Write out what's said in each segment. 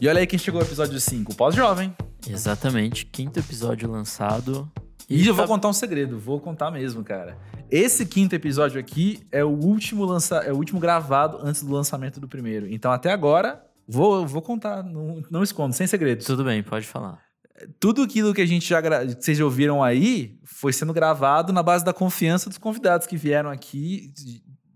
E olha aí quem chegou ao episódio 5, pós-jovem. Exatamente, quinto episódio lançado. E, eu vou tá- contar um segredo, vou contar mesmo, cara. Esse quinto episódio aqui é o último lança... é o último gravado antes do lançamento do primeiro. Então até agora, vou, vou contar, não, não escondo, sem segredos. Tudo bem, pode falar. Tudo aquilo que a gente já gra... que vocês já ouviram aí foi sendo gravado na base da confiança dos convidados que vieram aqui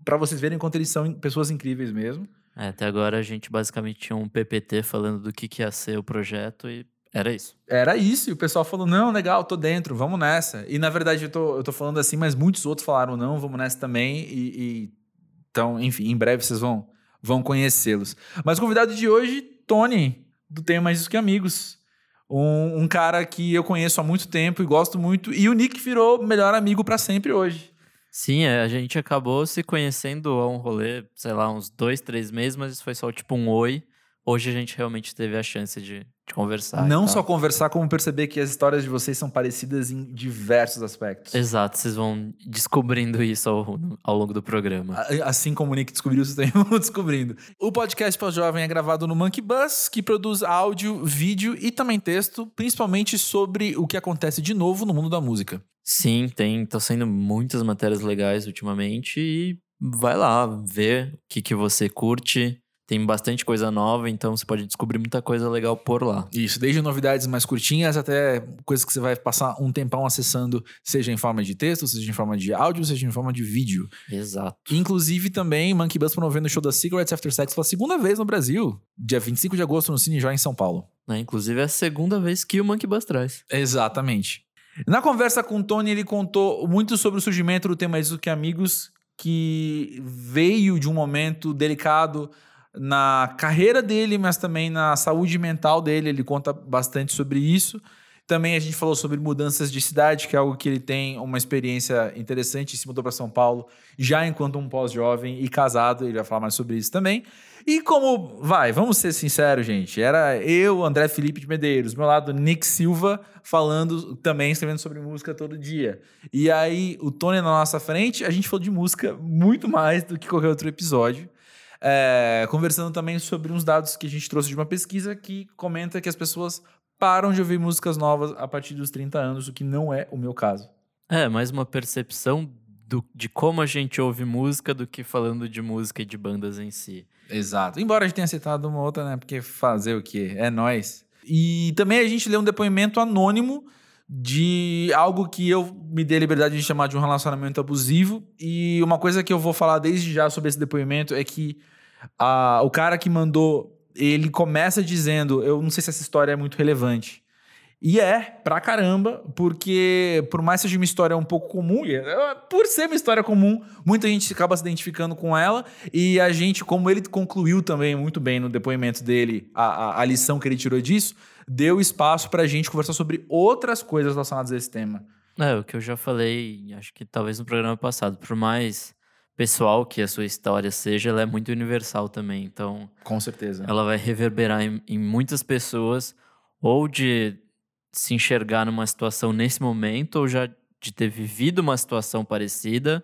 para vocês verem quanto eles são pessoas incríveis mesmo. É, até agora a gente basicamente tinha um PPT falando do que, que ia ser o projeto e era isso. Era isso, e o pessoal falou: não, legal, tô dentro, vamos nessa. E na verdade eu tô, eu tô falando assim, mas muitos outros falaram: não, vamos nessa também. E, e- então, enfim, em breve vocês vão, vão conhecê-los. Mas o convidado de hoje, Tony, do Tenho Mais Isso Que Amigos. Um, um cara que eu conheço há muito tempo e gosto muito. E o Nick virou melhor amigo para sempre hoje. Sim, é, a gente acabou se conhecendo a um rolê, sei lá, uns dois, três meses, mas isso foi só tipo um oi. Hoje a gente realmente teve a chance de, de conversar. não só conversar, como perceber que as histórias de vocês são parecidas em diversos aspectos. Exato, vocês vão descobrindo isso ao, ao longo do programa. A- Assim como o Nick descobriu, vocês também vão descobrindo. O podcast Pós-Jovem é gravado no Monkey Bus, que produz áudio, vídeo e também texto, principalmente sobre o que acontece de novo no mundo da música. Sim, tem, tá sendo muitas matérias legais ultimamente e vai lá ver o que, que você curte. Tem bastante coisa nova, então você pode descobrir muita coisa legal por lá. Isso, desde novidades mais curtinhas até coisas que você vai passar um tempão acessando, seja em forma de texto, seja em forma de áudio, seja em forma de vídeo. Exato. Inclusive também Monkey Bus promovendo o show da Cigarettes After Sex pela segunda vez no Brasil, dia 25 de agosto no Cine Joy em São Paulo. Né? Inclusive é a segunda vez que o Monkey Bus traz. Exatamente. Na conversa com o Tony, ele contou muito sobre o surgimento do tema Isso Que Amigos, que veio de um momento delicado na carreira dele, mas também na saúde mental dele. Ele conta bastante sobre isso. Também a gente falou sobre mudanças de cidade, que é algo que ele tem uma experiência interessante. Se mudou para São Paulo já enquanto um pós-jovem e casado. Ele vai falar mais sobre isso também. E como, vai, vamos ser sinceros, gente. Era eu, André Felipe de Medeiros, meu lado, Nick Silva, falando também, escrevendo sobre música todo dia. E aí, o Tony na nossa frente, a gente falou de música muito mais do que qualquer outro episódio. É, conversando também sobre uns dados que a gente trouxe de uma pesquisa que comenta que as pessoas param de ouvir músicas novas a partir dos 30 anos, o que não é o meu caso. É, mais uma percepção do- de como a gente ouve música do que falando de música e de bandas em si. Exato. Embora a gente tenha citado uma outra, né? Porque fazer o quê? É nós. E também a gente leu um depoimento anônimo de algo que eu me dei a liberdade de chamar de um relacionamento abusivo. E uma coisa que eu vou falar desde já sobre esse depoimento é que a- o cara que mandou, ele começa dizendo: Eu não sei se essa história é muito relevante. E é, pra caramba, porque por mais que seja uma história um pouco comum, é, por ser uma história comum, muita gente acaba se identificando com ela. E a gente, como ele concluiu também muito bem no depoimento dele, a, a, a lição que ele tirou disso, deu espaço pra gente conversar sobre outras coisas relacionadas a esse tema. É, o que eu já falei, acho que talvez no programa passado, por mais pessoal que a sua história seja, ela é muito universal também. Então, Com certeza. ela vai reverberar em, em muitas pessoas, ou de se enxergar numa situação nesse momento, ou já de ter vivido uma situação parecida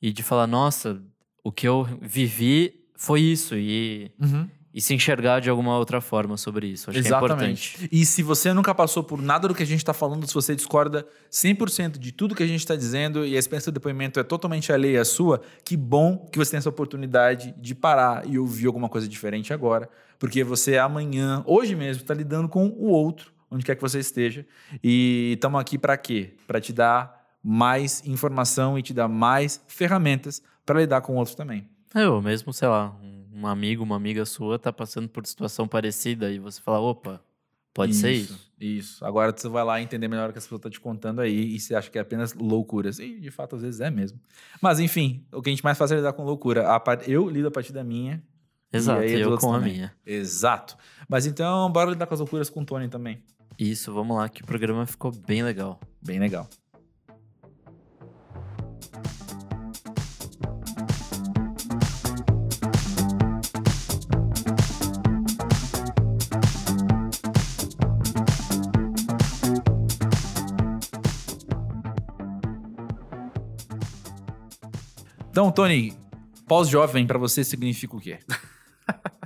e de falar, nossa, o que eu vivi foi isso, e, Uhum. e se enxergar de alguma outra forma sobre isso. Acho que é importante. E se você nunca passou por nada do que a gente está falando, se você discorda 100% de tudo que a gente está dizendo e a experiência do depoimento é totalmente alheia à sua, que bom que você tem essa oportunidade de parar e ouvir alguma coisa diferente agora, porque você amanhã, hoje mesmo, está lidando com o outro, onde quer que você esteja. E estamos aqui para quê? Para te dar mais informação e te dar mais ferramentas para lidar com o outro também. Ou mesmo, sei lá, um- amigo, uma amiga sua tá passando por situação parecida e você fala, opa, pode ser isso. Isso. Agora você vai lá entender melhor o que a pessoa está te contando aí e você acha que é apenas loucuras. E de fato, às vezes é mesmo. Mas enfim, o que a gente mais faz é lidar com loucura. A Eu lido a partir da minha. Exato, eu outros com a também. minha. Exato. Mas então, bora lidar com as loucuras com o Tony também. Isso, vamos lá, que o programa ficou bem legal. Bem legal. Então, Tony, pós-jovem pra você significa o quê?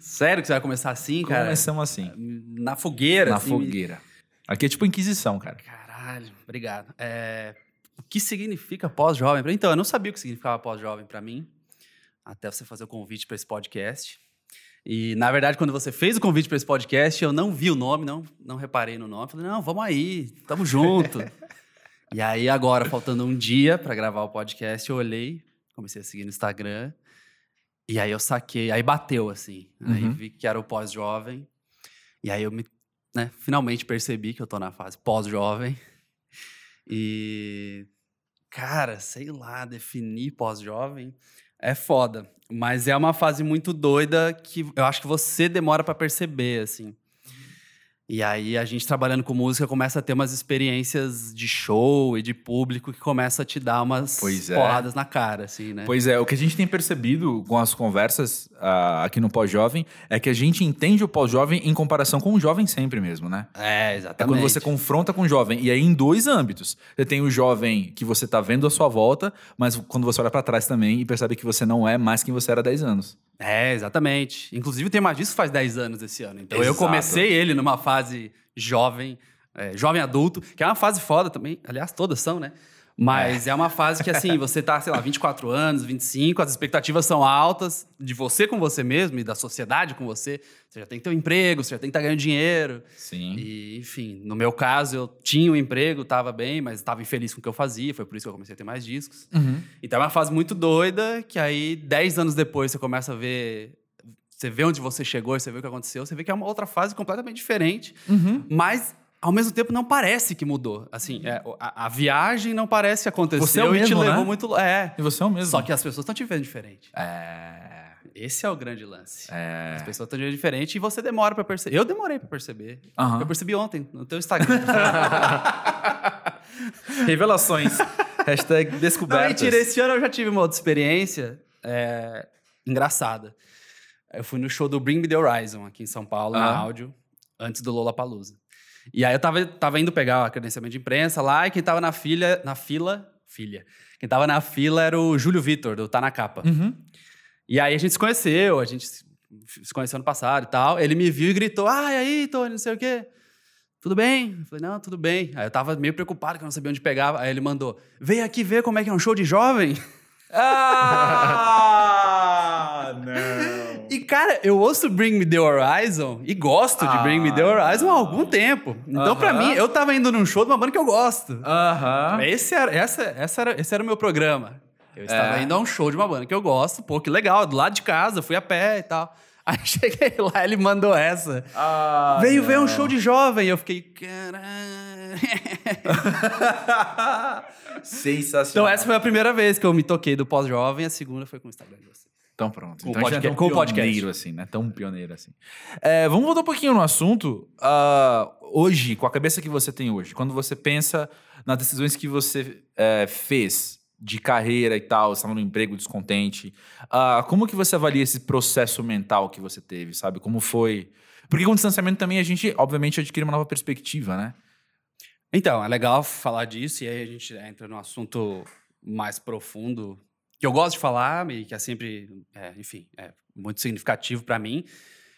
Sério que você vai começar assim, cara? Começamos assim. Na fogueira. Na assim, fogueira. Aqui é tipo Inquisição, cara. Caralho, obrigado. É, o que significa pós-jovem? Então, eu não sabia o que significava pós-jovem para mim, até você fazer o convite para esse podcast. E, na verdade, quando você fez o convite para esse podcast, eu não vi o nome, não, não reparei no nome. Falei, não, vamos aí, tamo junto. e aí, agora, faltando um dia para gravar o podcast, eu olhei, comecei a seguir no Instagram. E aí eu saquei, aí bateu, assim. Aí Uhum. vi que era o pós-jovem. E aí eu me, né, finalmente percebi que eu tô na fase pós-jovem. E, cara, sei lá, definir pós-jovem é foda. Mas é uma fase muito doida que eu acho que você demora pra perceber, assim. E aí a gente trabalhando com música começa a ter umas experiências de show e de público que começa a te dar umas Pois é. porradas na cara, assim, né? Pois é, o que a gente tem percebido com as conversas ah, aqui no Pós-Jovem é que a gente entende o pós-jovem em comparação com o jovem sempre mesmo, né? É, É exatamente. quando você confronta com o jovem. E aí, em dois âmbitos. Você tem o jovem que você tá vendo à sua volta, mas quando você olha pra trás também e percebe que você não é mais quem você era há 10 anos. É, exatamente. Inclusive, tem mais disso faz 10 anos esse ano. Então, eu Exato. comecei ele numa fase jovem, é, jovem adulto, que é uma fase foda também. Aliás, todas são, né? Mas é. uma fase que, assim, você tá, sei lá, 24 anos, 25, as expectativas são altas de você com você mesmo e da sociedade com você. Você já tem que ter um emprego, você já tem que estar ganhando dinheiro. Sim. E, enfim, no meu caso, eu tinha um emprego, tava bem, mas estava infeliz com o que eu fazia, foi por isso que eu comecei a ter mais discos. Então é uma fase muito doida, que aí, 10 anos depois, você começa a ver. Você vê onde você chegou, você vê o que aconteceu, você vê que é uma outra fase completamente diferente, mas ao mesmo tempo não parece que mudou. Assim, é, a, a viagem não parece que aconteceu Você é o e te mesmo, levou né? muito. É. E você é o mesmo. Só que as pessoas estão te vendo diferente. É. Esse é o grande lance. É. As pessoas estão te vendo diferente e você demora pra perceber. Eu demorei pra perceber. Aham. Eu percebi ontem no teu Instagram. Revelações. Hashtag Não, descobertas. mentira, esse ano eu já tive uma outra experiência é, engraçada. Eu fui no show do Bring Me The Horizon, aqui em São Paulo, na Ah. áudio, antes do Lollapalooza. E aí eu tava, tava indo pegar a credenciamento de imprensa lá, e quem tava na fila, na fila, filha, quem tava na fila era o Júlio Vitor, do Tá Na Capa. Uhum. E aí a gente se conheceu, a gente se conheceu no passado e tal. Ele me viu e gritou: Ah, e aí, Tony, não sei o quê. Tudo bem? Eu falei, não, tudo bem. Aí eu tava meio preocupado, que eu não sabia onde pegava. Aí ele mandou: Vem aqui ver como é que é um show de jovem. Ah, não. E, cara, eu ouço Bring Me The Horizon e gosto de Bring Me The Ah, Horizon há algum tempo. Então, pra Aham. mim, eu tava indo num show de uma banda que eu gosto. Aham. Esse, era, essa, essa era, esse era o meu programa. Eu estava É. indo a um show de uma banda que eu gosto. Pô, que legal, do lado de casa, fui a pé e tal. Aí cheguei lá, ele mandou essa. Ah, Veio ver um show de jovem. Eu fiquei, caralho. Sensacional. então, essa foi a primeira vez que eu me toquei do pós-jovem. A segunda foi com o Instagram de vocês. Então pronto. Então podcast- é tão pioneiro assim, né? Tão pioneiro assim. É, vamos voltar um pouquinho no assunto. Ah, hoje, com a cabeça que você tem hoje, quando você pensa nas decisões que você é, fez de carreira e tal, estava no emprego descontente, ah, como que você avalia esse processo mental que você teve, sabe? Como foi? Porque com o distanciamento também a gente, obviamente, adquire uma nova perspectiva, né? Então, é legal falar disso. E aí a gente entra num assunto mais profundo que eu gosto de falar e que é sempre, é, enfim, é muito significativo pra mim.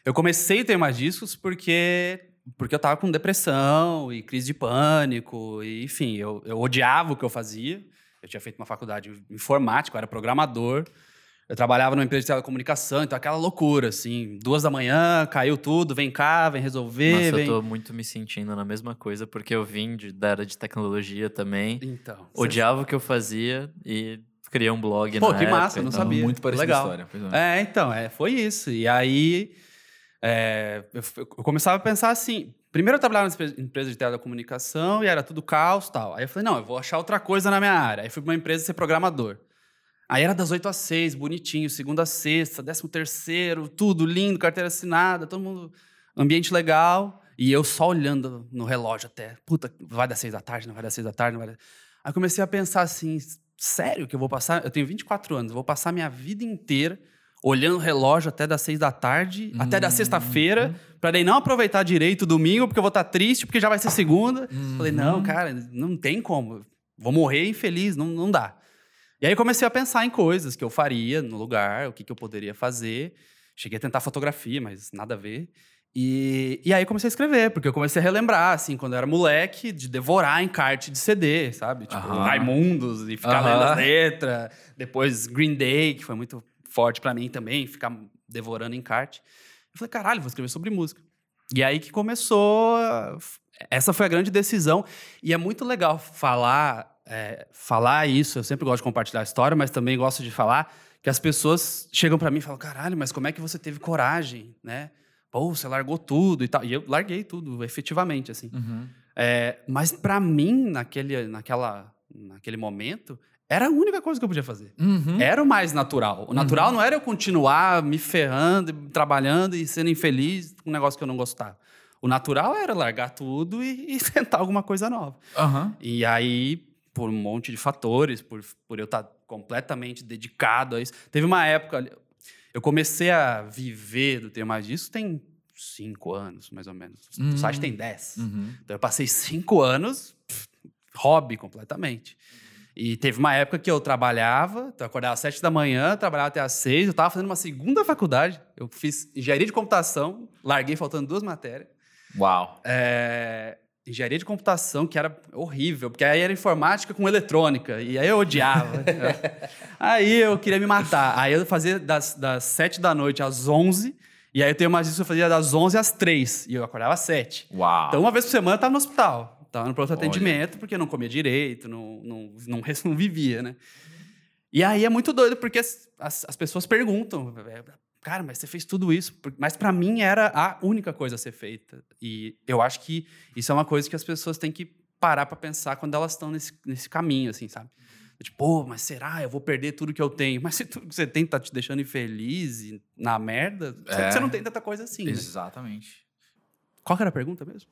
Eu comecei a ter mais discos porque porque eu tava com depressão e crise de pânico e enfim, eu, eu odiava o que eu fazia. Eu tinha feito uma faculdade de informática, eu era programador. Eu trabalhava numa empresa de telecomunicação, então aquela loucura, assim, duas da manhã, caiu tudo, vem cá, vem resolver, Nossa, vem... eu tô muito me sentindo na mesma coisa, porque eu vim de, da área de tecnologia também. Então, Odiava o que eu fazia e criei um blog Pô, na que época, massa, não então- sabia. Muito parecida Legal. história. é. É, então, é, foi isso. E aí é, eu, eu começava a pensar assim. Primeiro eu trabalhava numa empresa- de telecomunicação e era tudo caos e tal. Aí eu falei, não, eu vou achar outra coisa na minha área. Aí fui pra uma empresa ser programador. Aí era das 8 às 6, bonitinho, segunda a sexta, décimo terceiro, tudo lindo, carteira assinada, todo mundo. Ambiente legal. E eu só olhando no relógio até. Puta, vai dar seis da tarde, não vai dar seis da tarde, não vai dar. Aí comecei a pensar assim: sério que eu vou passar? Eu tenho 24 anos, vou passar minha vida inteira olhando o relógio até das seis da tarde, até da sexta-feira, pra daí não aproveitar direito o domingo, porque eu vou estar triste, porque já vai ser segunda. Falei, não, cara, não tem como. Vou morrer infeliz, não, não dá. E aí comecei a pensar em coisas que eu faria no lugar, o que, que eu poderia fazer. Cheguei a tentar fotografia, mas nada a ver. E, e aí comecei a escrever, porque eu comecei a relembrar, assim, quando eu era moleque, de devorar encarte de CD, sabe? Tipo, Aham. Raimundos e ficar Aham. lendo as letras. Depois Green Day, que foi muito forte pra mim também, ficar devorando encarte. Eu falei, caralho, vou escrever sobre música. E aí que começou. Essa foi a grande decisão. E é muito legal falar, é, falar isso. Eu sempre gosto de compartilhar a história, mas também gosto de falar que as pessoas chegam pra mim e falam: caralho, mas como é que você teve coragem, né? Pô, você largou tudo e tal. E eu larguei tudo, efetivamente, assim. Uhum. É, mas pra mim, naquele, naquela, naquele momento, era a única coisa que eu podia fazer. Uhum. Era o mais natural. O natural não era eu continuar me ferrando, trabalhando e sendo infeliz com um negócio que eu não gostava. O natural era largar tudo e, e tentar alguma coisa nova. Aham. E aí, por um monte de fatores, por, por eu estar completamente dedicado a isso. Teve uma época. Eu comecei a viver do Ter Mais Disso tem cinco anos, mais ou menos. Hum. O site tem dez. Uhum. Então eu passei cinco anos pff, hobby completamente. E teve uma época que eu trabalhava, então eu acordava às sete da manhã, trabalhava até às seis, eu estava fazendo uma segunda faculdade. Eu fiz engenharia de computação, larguei faltando duas matérias. Uau. É, engenharia de computação, que era horrível, porque aí era informática com eletrônica, e aí eu odiava. aí eu queria me matar. Aí eu fazia das, das 7 da noite às 11, e aí eu tenho mais isso, eu fazia das 11 às 3, e eu acordava às 7. Uau. Então, uma vez por semana eu tava no hospital. Tava no pronto atendimento, porque eu não comia direito, não, não, não, não vivia, né? E aí é muito doido, porque as, as, as pessoas perguntam, cara, mas você fez tudo isso? Mas para mim era a única coisa a ser feita. E eu acho que isso é uma coisa que as pessoas têm que parar para pensar quando elas estão nesse, nesse caminho, assim, sabe? Tipo, pô, mas será? Eu vou perder tudo que eu tenho. Mas se tudo que você tem tá te deixando infeliz e na merda, você- É. você não tem tanta coisa assim. né? Exatamente. Qual que era a pergunta mesmo?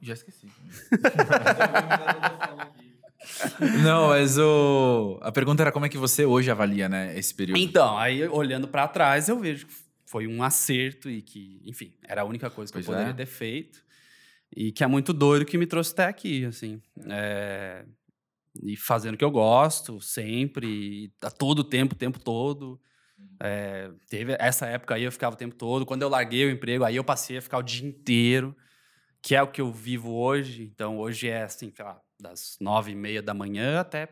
Já esqueci. Não, mas o... a pergunta era como é que você hoje avalia, né, esse período. Então, aí olhando pra trás, eu vejo que foi um acerto e que, enfim, era a única coisa que Pois eu poderia é. ter feito. E que é muito doido que me trouxe até aqui, assim. É, E fazendo o que eu gosto, sempre, a todo tempo, o tempo todo. É, teve essa época aí eu ficava o tempo todo. Quando eu larguei o emprego, aí eu passei a ficar o dia inteiro, que é o que eu vivo hoje. Então, hoje é assim, sei lá, das nove e meia da manhã até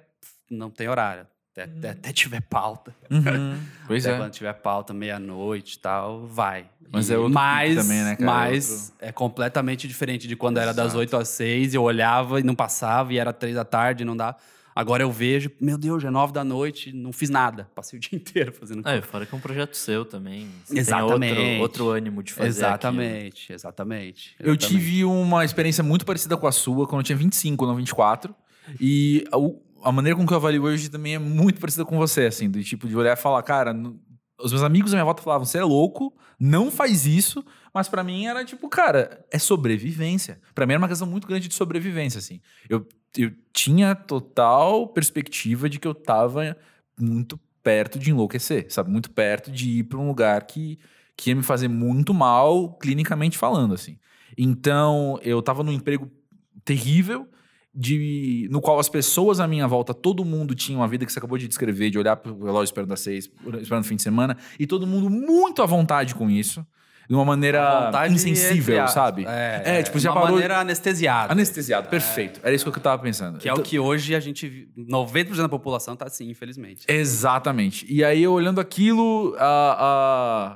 não tem horário. Até, até, até tiver pauta. Uhum. Pois Até é. quando tiver pauta, meia-noite e tal, vai. Mas E- é outro mas, também, né, cara? Mas é completamente diferente de quando era das Exato. 8 às 6, eu olhava e não passava, e era 3 da tarde e não dá. Agora eu vejo, meu Deus, já é 9 da noite, não fiz nada. Passei o dia inteiro fazendo É, fora que é um projeto seu também. Você Exatamente. Tem outro, outro ânimo de fazer Exatamente, exatamente. Eu exatamente. tive uma experiência muito parecida com a sua quando eu tinha 25, não 24. E o- a maneira com que eu avalio hoje também é muito parecida com você, assim, do tipo de olhar e falar, cara, os meus amigos à minha volta falavam, você é louco, não faz isso, mas pra mim era tipo, cara, é sobrevivência. Pra mim era uma questão muito grande de sobrevivência, assim. Eu, eu tinha total perspectiva de que eu tava muito perto de enlouquecer, sabe? Muito perto de ir pra um lugar que, que ia me fazer muito mal, clinicamente falando, assim. Então, eu tava num emprego terrível, de, no qual as pessoas à minha volta, todo mundo tinha uma vida que você acabou de descrever, de olhar pro relógio esperando às seis, esperando o fim de semana, e todo mundo muito à vontade com isso, de uma maneira insensível, sabe? É, É, tipo, de já uma parou- maneira anestesiada. Anestesiado, perfeito. Era isso que eu tava pensando. Que é o que hoje a gente. vi- 90% da população tá assim, infelizmente. Exatamente. E aí, eu olhando aquilo, a,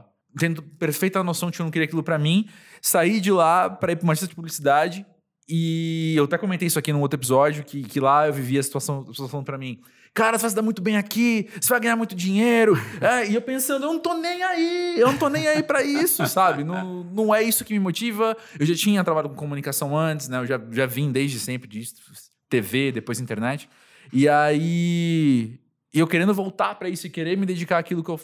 a- tendo perfeita noção de que eu não queria aquilo pra mim, saí de lá pra ir pra uma agência de publicidade. E eu até comentei isso aqui num outro episódio, que, que lá eu vivia a situação, a falando pra mim, cara, você vai se dar muito bem aqui, você vai ganhar muito dinheiro. É, e eu pensando, eu não tô nem aí, eu não tô nem aí pra isso, sabe? Não, não é isso que me motiva. Eu já tinha trabalhado com comunicação antes, né? Eu já, já vim desde sempre disso, TV, depois internet. E aí, eu querendo voltar pra isso e querer me dedicar àquilo que eu,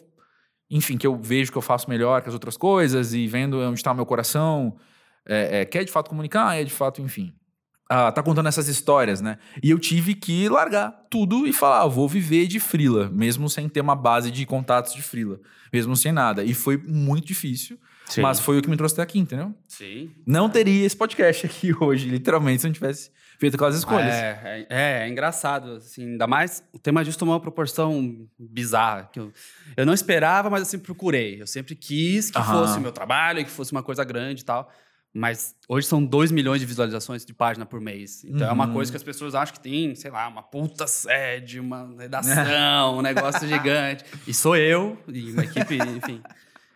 enfim, que eu vejo que eu faço melhor que as outras coisas e vendo onde está o meu coração, é, é, quer de fato comunicar, é de fato, enfim. Ah, tá contando essas histórias, né? E eu tive que largar tudo e falar, ah, vou viver de frila, mesmo sem ter uma base de contatos de frila, mesmo sem nada. E foi muito difícil, mas foi o que me trouxe até aqui, entendeu? Sim. Não teria esse podcast aqui hoje, literalmente, se eu não tivesse feito aquelas escolhas. É, é, é, é engraçado, assim, ainda mais o tema disso tomou uma proporção bizarra. Que eu, eu não esperava, mas eu sempre procurei. Eu sempre quis que Aham. fosse o meu trabalho, que fosse uma coisa grande e tal. Mas hoje são 2 milhões de visualizações de página por mês. Então é uma Uhum. coisa que as pessoas acham que tem, sei lá, uma puta sede, uma redação, um negócio gigante. E sou eu, e uma equipe, enfim.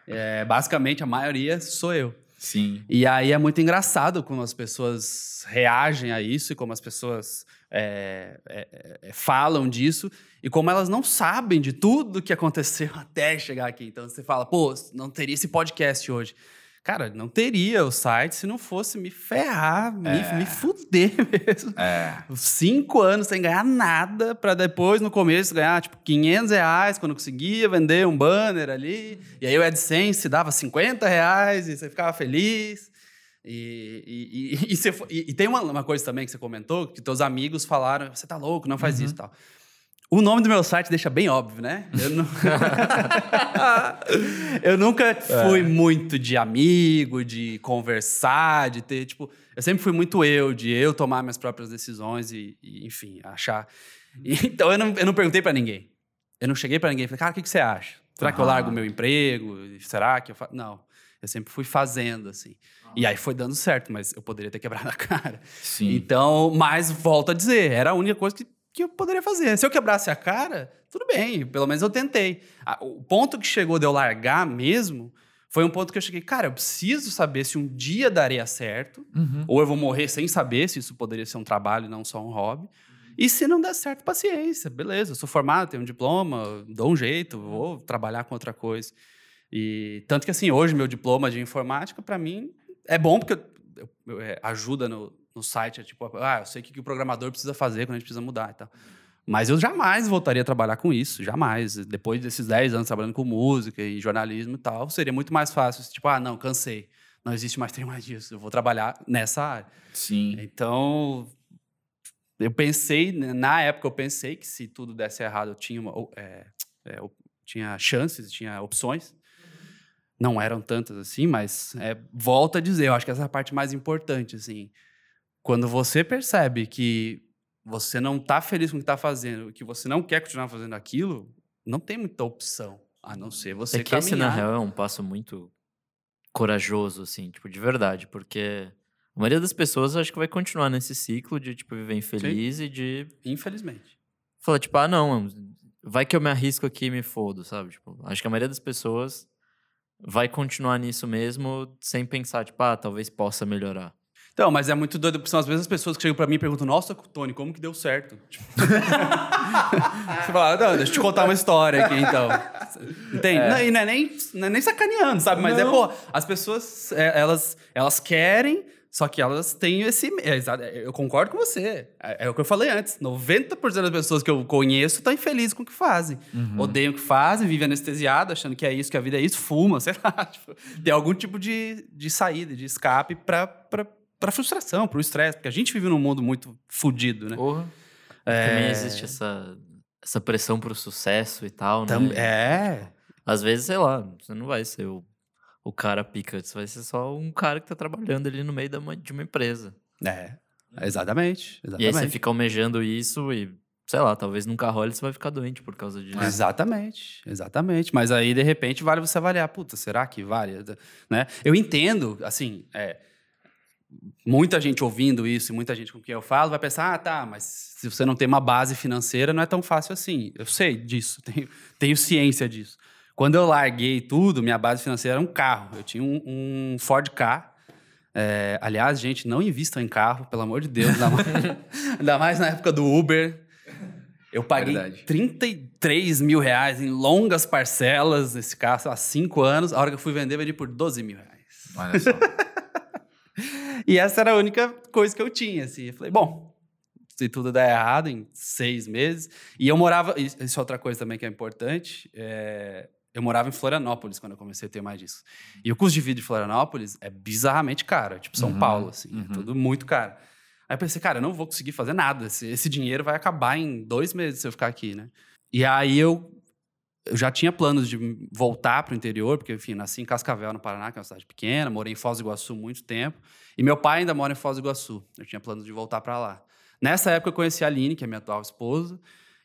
É, basicamente, a maioria sou eu. Sim. E aí é muito engraçado como as pessoas reagem a isso e como as pessoas é, é, é, falam disso e como elas não sabem de tudo que aconteceu até chegar aqui. Então você fala, pô, não teria esse podcast hoje. Cara, não teria o site se não fosse me ferrar, me, me fuder mesmo. É. Cinco anos sem ganhar nada, pra depois, no começo, ganhar, tipo, 500 reais quando conseguia vender um banner ali. E aí o AdSense dava 50 reais e você ficava feliz. E, e, e, e você e- tem uma, uma coisa também que você comentou, que teus amigos falaram, você tá louco, não faz isso e tal. O nome do meu site deixa bem óbvio, né? Eu, não... eu nunca fui muito de amigo, de conversar, de ter, tipo... Eu sempre fui muito eu, de eu tomar minhas próprias decisões e, e, enfim, achar... Então, eu não, eu não perguntei pra ninguém. Eu não cheguei pra ninguém e falei, cara, o que, que você acha? Será que eu largo o meu emprego? Será que eu faço... Não. Eu sempre fui fazendo, assim. E aí foi dando certo, mas eu poderia ter quebrado a cara. Sim. Então, mas volto a dizer, era a única coisa que, que eu poderia fazer. Se eu quebrasse a cara, tudo bem, pelo menos eu tentei. O ponto que chegou de eu largar mesmo foi um ponto que eu cheguei, cara, eu preciso saber se um dia daria certo, Uhum. ou eu vou morrer sem saber se isso poderia ser um trabalho e não só um hobby. E se não der certo, paciência, beleza. Eu sou formado, tenho um diploma, dou um jeito, vou trabalhar com outra coisa. E tanto que assim, hoje meu diploma de informática para mim é bom porque eu- eu- eu, é, ajuda no, no site, é tipo, ah, eu sei o que, que o programador precisa fazer quando a gente precisa mudar e tal. Mas eu jamais voltaria a trabalhar com isso, jamais. Depois desses 10 anos trabalhando com música e jornalismo e tal, seria muito mais fácil, tipo, ah, não, cansei. Não existe mais tem mais disso, eu vou trabalhar nessa área. Sim. Então, eu pensei, né, na época eu pensei que se tudo desse errado, eu tinha, uma, é, é, eu tinha chances, tinha opções. Não eram tantas assim, mas é, volto a dizer, eu acho que essa é a parte mais importante, assim. Quando você percebe que você não tá feliz com o que tá fazendo, que você não quer continuar fazendo aquilo, não tem muita opção, a não ser você é que esse, na caminhar. real, é um passo muito corajoso, assim, tipo, de verdade, porque a maioria das pessoas acho que vai continuar nesse ciclo de, tipo, viver infeliz e de Infelizmente. falar, tipo, ah, não, vai que eu me arrisco aqui e me fodo, sabe? Tipo, acho que a maioria das pessoas vai continuar nisso mesmo sem pensar, tipo, ah, talvez possa melhorar. Então, mas é muito doido, porque são as mesmas pessoas que chegam pra mim e perguntam: Nossa, Tony, como que deu certo? Tipo... Você fala, não, deixa eu te contar uma história aqui, então. Entende? Não, e não é, nem, não é nem sacaneando, sabe? Mas é, Não. pô, as pessoas, é, elas, elas querem, só que elas têm esse. é, eu concordo com você. É, é o que eu falei antes: 90% das pessoas que eu conheço estão infelizes com o que fazem. Odeiam o que fazem, vivem anestesiado, achando que é isso, que a vida é isso, fuma, sei lá. Tipo, tem algum tipo de, de saída, de escape pra, pra, pra frustração, pro estresse, porque a gente vive num mundo muito fudido, né? Porra. Também existe essa, essa pressão pro sucesso e tal, Tam- né? é. Às vezes, sei lá, você não vai ser o, o cara pica, você vai ser só um cara que tá trabalhando ali no meio da uma- de uma empresa. É. Exatamente. E aí Exatamente. você fica almejando isso e, sei lá, talvez nunca role você vai ficar doente por causa disso. Exatamente, exatamente. Mas aí, de repente, vale você avaliar. Puta, será que vale? Né? Eu entendo, assim, é, muita gente ouvindo isso e muita gente com quem eu falo vai pensar, ah, tá, mas se você não tem uma base financeira, não é tão fácil assim. Eu sei disso, tenho, tenho ciência disso. Quando eu larguei tudo, minha base financeira era um carro. Eu tinha um, um Ford Ka. É, aliás, gente, não invistam em carro, pelo amor de Deus. Ainda mais, ainda mais na época do Uber. Eu paguei Verdade. 33 mil reais em longas parcelas nesse carro há cinco anos. A hora que eu fui vender, vendi por 12 mil reais. Olha só. E essa era a única coisa que eu tinha, assim. Eu falei, bom, se tudo der errado em seis meses... E eu morava... Isso é outra coisa também que é importante. é, Eu morava em Florianópolis quando eu comecei a ter mais disso. E o custo de vida de Florianópolis é bizarramente caro. é Tipo São Uhum, Paulo, assim. uhum. É tudo muito caro. Aí eu pensei, cara, eu não vou conseguir fazer nada. Esse, esse dinheiro vai acabar em dois meses se eu ficar aqui, né? E aí eu... Eu já tinha planos de voltar para o interior, porque, enfim, nasci em Cascavel, no Paraná, que é uma cidade pequena, morei em Foz do Iguaçu muito tempo. E meu pai ainda mora em Foz do Iguaçu. Eu tinha planos de voltar para lá. Nessa época eu conheci a Aline, que é minha atual esposa,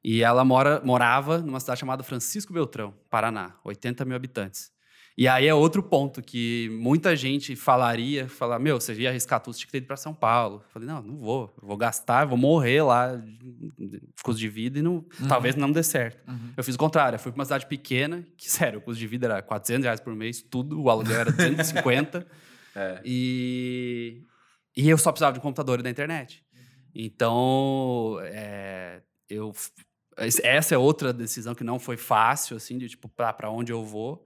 e ela mora, morava numa cidade chamada Francisco Beltrão, Paraná, 80 mil habitantes. E aí é outro ponto que muita gente falaria, falar, meu, você ia arriscar tudo, você tinha que ter ido para São Paulo. Eu falei, não, não vou, eu vou gastar, vou morrer lá, custo de vida e não, Uhum. talvez não dê certo. Uhum. Eu fiz o contrário, eu fui para uma cidade pequena, que sério, o custo de vida era 400 reais por mês, tudo, o aluguel era 250. É. E, e eu só precisava de um computador e da internet. Então, é, eu essa é outra decisão que não foi fácil, assim, de tipo, para onde eu vou.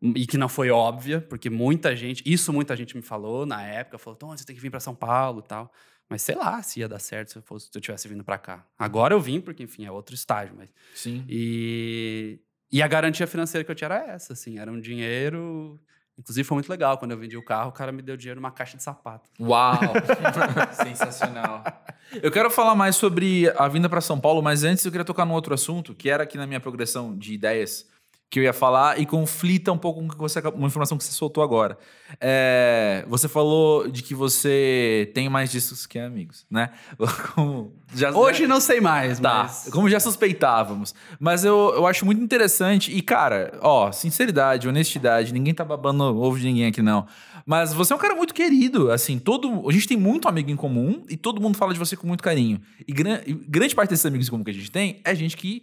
E que não foi óbvia, porque muita gente, isso muita gente me falou na época, falou, Tom, você tem que vir para São Paulo e tal. Mas sei lá se ia dar certo se eu, fosse, se eu tivesse vindo para cá. Agora eu vim, porque, enfim, é outro estágio. Mas... Sim. E, e a garantia financeira que eu tinha era essa, assim, era um dinheiro. Inclusive foi muito legal. Quando eu vendi o carro, o cara me deu dinheiro numa caixa de sapato. Uau! Sensacional. Eu quero falar mais sobre a vinda para São Paulo, mas antes eu queria tocar num outro assunto, que era aqui na minha progressão de ideias que eu ia falar e conflita um pouco com você, uma informação que você soltou agora. É, você falou de que você tem mais discos que amigos, né? Como já- Hoje não sei mais, Tá, mas. como já suspeitávamos. Mas eu, eu acho muito interessante. E, cara, ó, sinceridade, honestidade, ninguém tá babando ovo de ninguém aqui, não. Mas você é um cara muito querido. Assim, todo. A gente tem muito amigo em comum e todo mundo fala de você com muito carinho. E, gran- e grande parte desses amigos em comum que a gente tem é gente que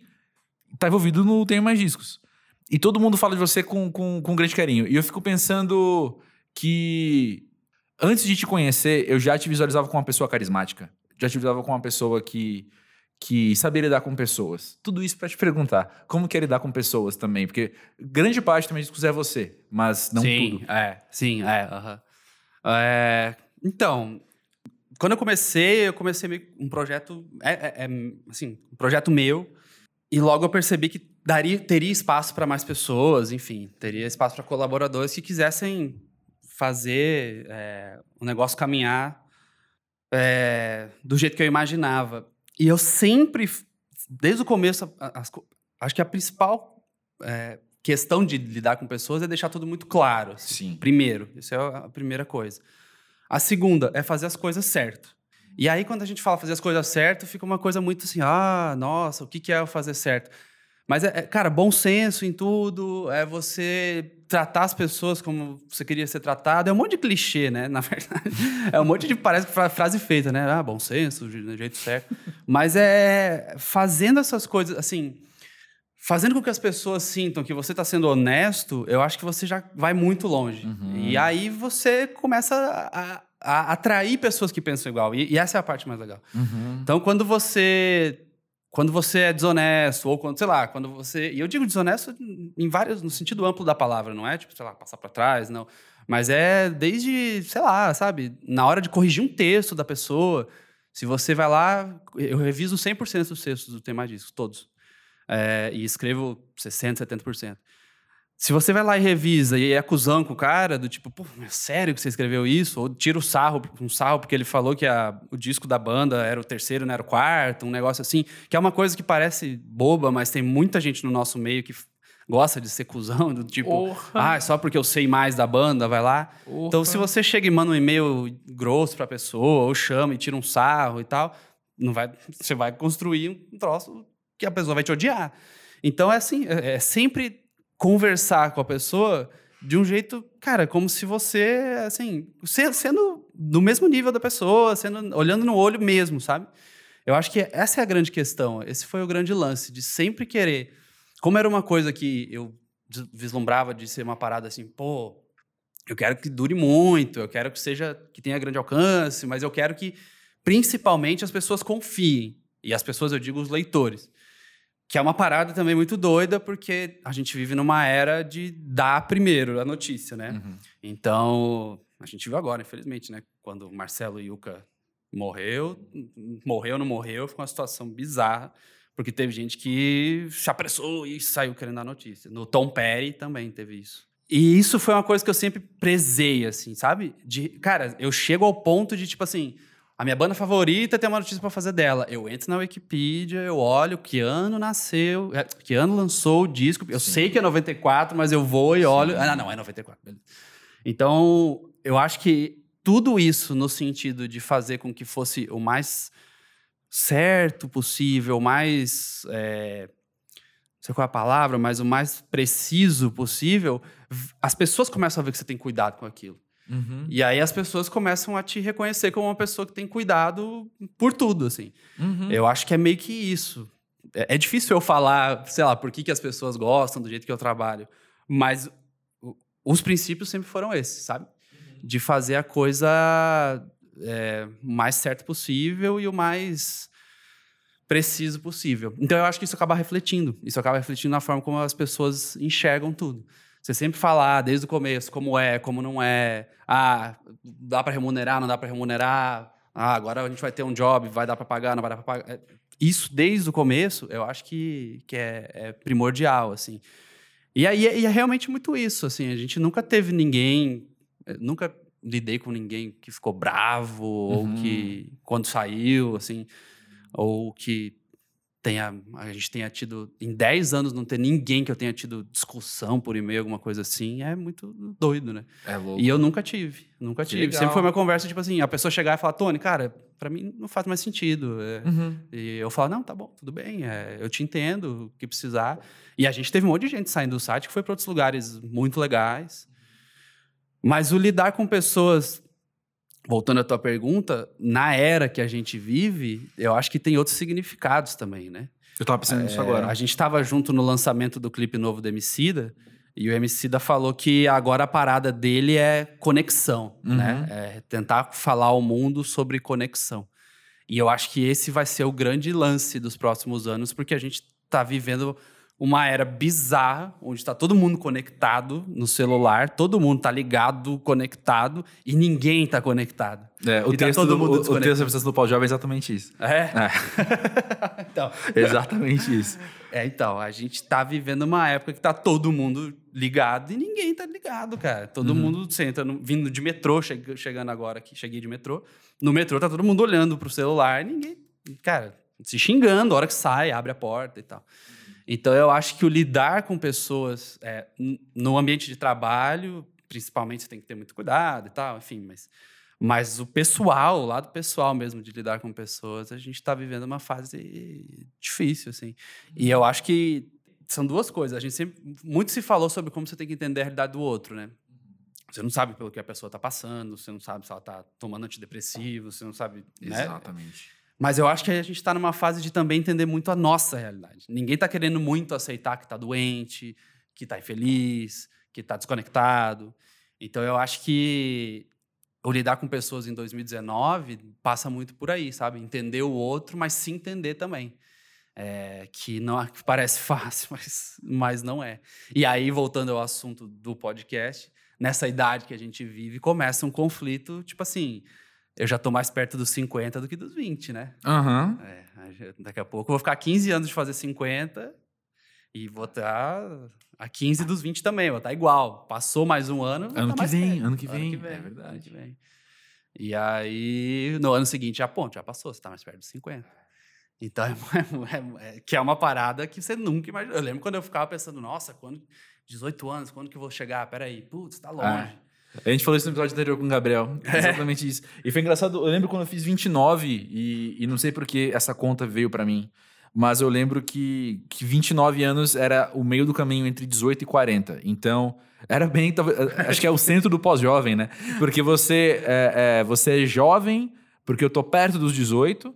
tá envolvido no Tenho Mais Discos. E todo mundo fala de você com, com, com grande carinho. E eu fico pensando que antes de te conhecer, eu já te visualizava como uma pessoa carismática. Já te visualizava como uma pessoa que, que sabia lidar com pessoas. Tudo isso pra te perguntar. Como que é lidar com pessoas também? Porque grande parte também discos é você, mas não sim, tudo. É, sim, é. aham. É, então, quando eu comecei, eu comecei meio- um projeto, é, é- é, assim, um projeto meu, e logo eu percebi que daria, teria espaço para mais pessoas, enfim, teria espaço para colaboradores que quisessem fazer é, o negócio caminhar é, do jeito que eu imaginava. E eu sempre, desde o começo, as acho que a principal é, questão de lidar com pessoas é deixar tudo muito claro. assim. Sim. Primeiro, isso é a primeira coisa. A segunda é fazer as coisas certo. E aí, quando a gente fala fazer as coisas certo, fica uma coisa muito assim, ah, nossa, o que que é o fazer certo? Mas, é, é, cara, bom senso em tudo, é você tratar as pessoas como você queria ser tratado. É um monte de clichê, né? Na verdade, é um monte de, parece frase feita, né? Ah, bom senso, do jeito certo. Mas é fazendo essas coisas, assim, fazendo com que as pessoas sintam que você está sendo honesto, eu acho que você já vai muito longe. E aí você começa a, a atrair pessoas que pensam igual. E, e essa é a parte mais legal. Uhum. Então, quando você quando você é desonesto ou quando, sei lá, quando você, e eu digo desonesto em vários no sentido amplo da palavra, não é tipo, sei lá, passar para trás, não, mas é desde, sei lá, sabe, na hora de corrigir um texto da pessoa, se você vai lá, eu reviso 100% dos textos do tema discos, todos. É, e escrevo 60, 70%. Se você vai lá e revisa e é acusão com o cara, do tipo, pô, é sério que você escreveu isso? Ou tira o sarro, um sarro porque ele falou que a- o disco da banda era o terceiro, não era o quarto, um negócio assim, que é uma coisa que parece boba, mas tem muita gente no nosso meio que gosta de ser cuzão, do tipo, ah, só porque eu sei mais da banda, vai lá. Então, se você chega e manda um e-mail grosso pra pessoa, ou chama e tira um sarro e tal, não vai, você vai construir um troço que a pessoa vai te odiar. Então, é assim, é, é sempre conversar com a pessoa de um jeito, cara, como se você, assim, se- sendo do mesmo nível da pessoa, sendo olhando no olho mesmo, sabe? Eu acho que essa é a grande questão. Esse foi o grande lance de sempre querer. Como era uma coisa que eu vislumbrava de ser uma parada assim, pô, eu quero que dure muito, eu quero que seja que tenha grande alcance, mas eu quero que principalmente as pessoas confiem. E as pessoas, eu digo os leitores. Que é uma parada também muito doida, porque a gente vive numa era de dar primeiro a notícia, né? Uhum. Então, a gente viu agora, infelizmente, né? Quando o Marcelo Yuca morreu, morreu ou não morreu, foi uma situação bizarra, porque teve gente que se apressou e saiu querendo a notícia. No Tom Perry também teve isso. E isso foi uma coisa que eu sempre prezei, assim, sabe? De, cara, eu chego ao ponto de, tipo assim, a minha banda favorita tem uma notícia pra fazer dela. Eu entro na Wikipedia, eu olho que ano nasceu, é, que ano lançou o disco. Eu Sim. sei que é 94, mas eu vou e olho. Ah, não, é 94. beleza. Então, eu acho que tudo isso no sentido de fazer com que fosse o mais certo possível, o mais. é, não sei qual é a palavra, mas o mais preciso possível, as pessoas começam a ver que você tem cuidado com aquilo. Uhum. E aí as pessoas começam a te reconhecer como uma pessoa que tem cuidado por tudo, assim. Uhum. Eu acho que é meio que isso. É, é difícil eu falar, sei lá, por que, que as pessoas gostam do jeito que eu trabalho. Mas os princípios sempre foram esses, sabe? De fazer a coisa é, o mais certo possível e o mais preciso possível. Então eu acho que isso acaba refletindo. Isso acaba refletindo na forma como as pessoas enxergam tudo. Você sempre falar desde o começo como é, como não é. Ah, dá para remunerar, não dá para remunerar. Ah, agora a gente vai ter um job, vai dar para pagar, não vai dar para pagar. É, Isso desde o começo, eu acho que, que é, é primordial, assim. E aí é, é realmente muito isso, assim. A gente nunca teve ninguém, eh, nunca lidei com ninguém que ficou bravo ou Uhum. que quando saiu, assim, ou que tenha a gente tenha tido em 10 anos não ter ninguém que eu tenha tido discussão por e-mail, alguma coisa assim, é muito doido, né? É louco. E eu nunca tive, nunca Que tive. legal. Sempre foi uma conversa, tipo assim, a pessoa chegar e falar, Tony, cara, pra mim não faz mais sentido. é, Uhum. e eu falo, não, tá bom, tudo bem, é, eu te entendo, o que precisar. E a gente teve um monte de gente saindo do site que foi para outros lugares muito legais. Mas o lidar com pessoas, voltando à tua pergunta, na era que a gente vive, eu acho que tem outros significados também, né? Eu tava pensando nisso É, agora. A gente estava junto no lançamento do clipe novo do Emicida, e o Emicida falou que agora a parada dele é conexão, Uhum. né? É tentar falar ao mundo sobre conexão. E eu acho que esse vai ser o grande lance dos próximos anos, porque a gente está vivendo uma era bizarra, onde está todo mundo conectado no celular, todo mundo tá ligado, conectado, e ninguém tá conectado. É, o E tá texto todo do, mundo o, o texto da do Paulo Jovem é exatamente isso. É? É, então, exatamente isso. É, então, a gente tá vivendo uma época que tá todo mundo ligado e ninguém tá ligado, cara. Todo Uhum. mundo, entra no- vindo de metrô, che- chegando agora aqui, cheguei de metrô. No metrô tá todo mundo olhando pro celular e ninguém, cara, se xingando a hora que sai, abre a porta e tal. Então eu acho que o lidar com pessoas é, no ambiente de trabalho, principalmente você tem que ter muito cuidado e tal, enfim, mas mas o pessoal, o lado pessoal mesmo de lidar com pessoas, a gente está vivendo uma fase difícil, assim. E eu acho que são duas coisas. A gente sempre. Muito se falou sobre como você tem que entender a realidade do outro, né? Você não sabe pelo que a pessoa está passando, você não sabe se ela está tomando antidepressivo, você não sabe. Né? Exatamente. Mas eu acho que a gente está numa fase de também entender muito a nossa realidade. Ninguém está querendo muito aceitar que está doente, que está infeliz, que está desconectado. Então eu acho que o lidar com pessoas em 2019 passa muito por aí, sabe? Entender o outro, mas se entender também. É, que não que parece fácil, mas, mas não é. E aí, voltando ao assunto do podcast, nessa idade que a gente vive, começa um conflito, tipo assim, eu já tô mais perto dos 50 do que dos 20, né? Aham. É, daqui a pouco eu vou ficar 15 anos de fazer 50 e vou estar a 15 dos 20 também, vou estar igual. Passou mais um ano, Ano tá que vem, ano que Ano vem, que vem, é ano verdade. que vem. E aí, no ano seguinte, já ponto, já passou, você tá mais perto dos 50. Então, é, é- é- que é uma parada que você nunca imaginou. Eu lembro quando eu ficava pensando, nossa, quando 18 anos, quando que eu vou chegar? Peraí, putz, tá longe. A gente falou isso no episódio anterior com o Gabriel. Exatamente isso. E foi engraçado, eu lembro quando eu fiz 29 e, e não sei por que essa conta veio pra mim. Mas eu lembro que, que 29 anos era o meio do caminho entre 18 e 40. Então, era bem. Acho que é o centro do pós-jovem, né? Porque você é, é, você é jovem, porque eu tô perto dos 18,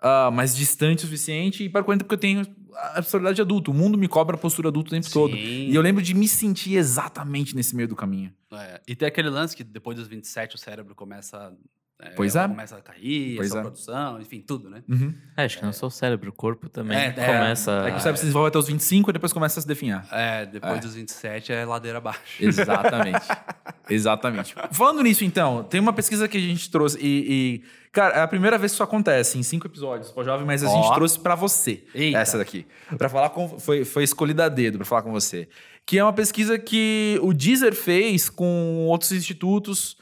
ah, mas distante o suficiente, e para 40 porque eu tenho a personalidade de adulto. O mundo me cobra a postura adulta o tempo todo. Sim. E eu lembro de me sentir exatamente nesse meio do caminho. É, e tem aquele lance que depois dos 27 o cérebro começa, é, Pois é. começa a cair, Pois a sua é. produção, enfim, tudo, né? Uhum. É, acho que não só o cérebro, o corpo também É, é. começa. É que o cérebro se desenvolve até os 25 e depois começa a se definhar. É, depois É. dos 27 é ladeira abaixo. Exatamente. Exatamente. Falando nisso, então, tem uma pesquisa que a gente trouxe e, e, cara, é a primeira vez que isso acontece em cinco episódios, pô, jovem, mas a gente trouxe pra você Eita. essa daqui, Pra falar com, foi, foi escolhida a dedo pra falar com você, que é uma pesquisa que o Deezer fez com outros institutos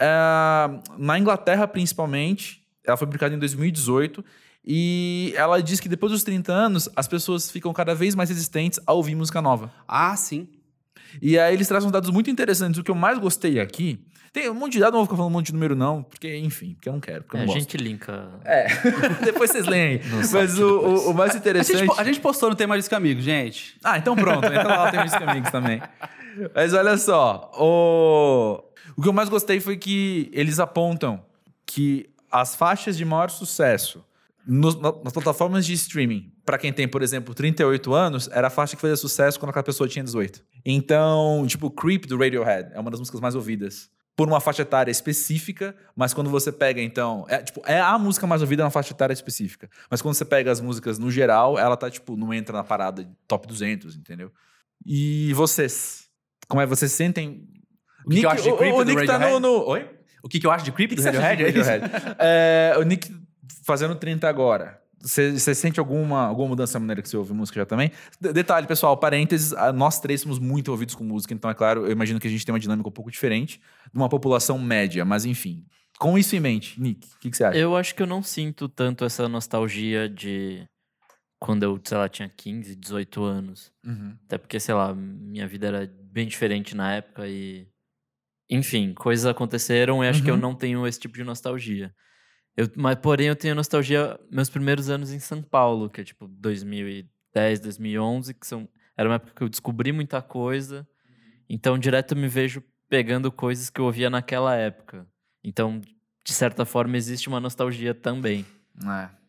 é, na Inglaterra, principalmente. Ela foi publicada em 2018. E ela diz que depois dos 30 anos, as pessoas ficam cada vez mais resistentes a ouvir música nova. Ah, sim. E aí eles trazem uns dados muito interessantes. O que eu mais gostei aqui, Tem um monte de dado, não vou ficar falando um monte de número, não, porque, enfim, porque eu não quero, porque eu É, não a gosto. gente linka. É, depois vocês leem Mas o, o, o mais A interessante. gente, a gente postou no Tema Disco Amigo, gente. Ah, então pronto. Então lá tem os amigos também. Mas olha só, o... o que eu mais gostei foi que eles apontam que as faixas de maior sucesso nos- nas plataformas de streaming, para quem tem, por exemplo, 38 anos, era a faixa que fazia sucesso quando aquela pessoa tinha 18. Então, tipo, Creep do Radiohead é uma das músicas mais ouvidas. Por uma faixa etária específica, mas quando você pega, então. É, tipo, é a música mais ouvida na faixa etária específica. Mas quando você pega as músicas no geral, ela tá, tipo, não entra na parada de top 200, entendeu? E vocês? Como é? Vocês sentem. O que que eu acho de o- Creep o, do Nick tá no, no. Oi? O que, que eu acho de Creep O do Radiohead? é? Radiohead? É, o Nick fazendo 30 agora. Você sente alguma, alguma mudança na maneira que você ouve música já também? De- detalhe, pessoal, parênteses, ah, nós três somos muito ouvidos com música, então é claro, eu imagino que a gente tem uma dinâmica um pouco diferente de uma população média, mas enfim. Com isso em mente, Nick, o que, que você acha? Eu acho que eu não sinto tanto essa nostalgia de quando eu, sei lá, tinha 15, 18 anos. Uhum. Até porque, sei lá, minha vida era bem diferente na época e. Enfim, coisas aconteceram e acho que eu Uhum. não tenho esse tipo de nostalgia. Eu, mas, porém, eu tenho nostalgia meus primeiros anos em São Paulo, que é tipo 2010, 2011, que são, era uma época que eu descobri muita coisa. Então, direto eu me vejo pegando coisas que eu ouvia naquela época. Então, de certa forma, existe uma nostalgia também. É.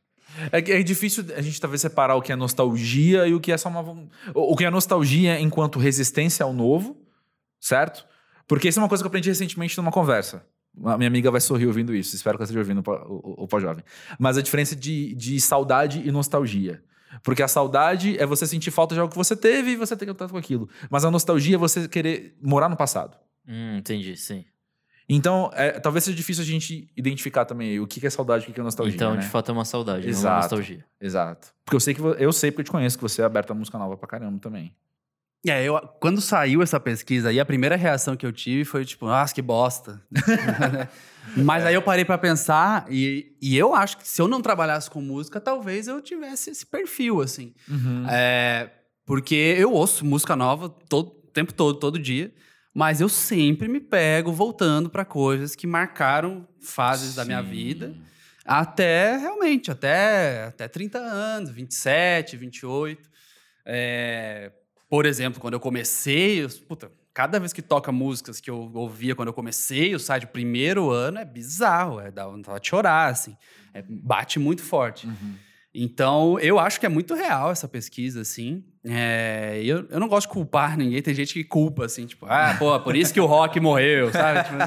É, é difícil a gente talvez separar o que é nostalgia e o que é só uma. O que é nostalgia enquanto resistência ao novo, certo? Porque isso é uma coisa que eu aprendi recentemente numa conversa. A minha amiga vai sorrir ouvindo isso, espero que ela esteja ouvindo o pó- o, o pós-jovem. Mas a diferença de, de saudade e nostalgia. Porque a saudade é você sentir falta de algo que você teve e você ter contato com aquilo. Mas a nostalgia é você querer morar no passado. Hum, entendi, sim. Então, é, talvez seja difícil a gente identificar também o que que é saudade e o que que é nostalgia. então, né? de fato, é uma saudade, não uma Exato. nostalgia. Exato. Porque eu sei que eu sei porque eu te conheço que você é aberto a música nova pra caramba também. É, eu, quando saiu essa pesquisa aí, a primeira reação que eu tive foi tipo, nossa, que bosta. Mas aí eu parei pra pensar e, e eu acho que se eu não trabalhasse com música, talvez eu tivesse esse perfil, assim. É, porque eu ouço música nova todo, o tempo todo, todo dia. Mas eu sempre me pego voltando pra coisas que marcaram fases da minha Sim. vida. Até, realmente, até, até 30 anos, 27, 28. É, por exemplo, quando eu comecei, eu- puta, cada vez que toca músicas que eu ouvia quando eu comecei o site, o primeiro ano, é bizarro, é dá vontade de chorar, assim. É, bate muito forte. Então, eu acho que é muito real essa pesquisa, assim. É, eu, eu não gosto de culpar ninguém, tem gente que culpa, assim, tipo, ah, pô, por isso que o rock morreu, sabe? Tipo,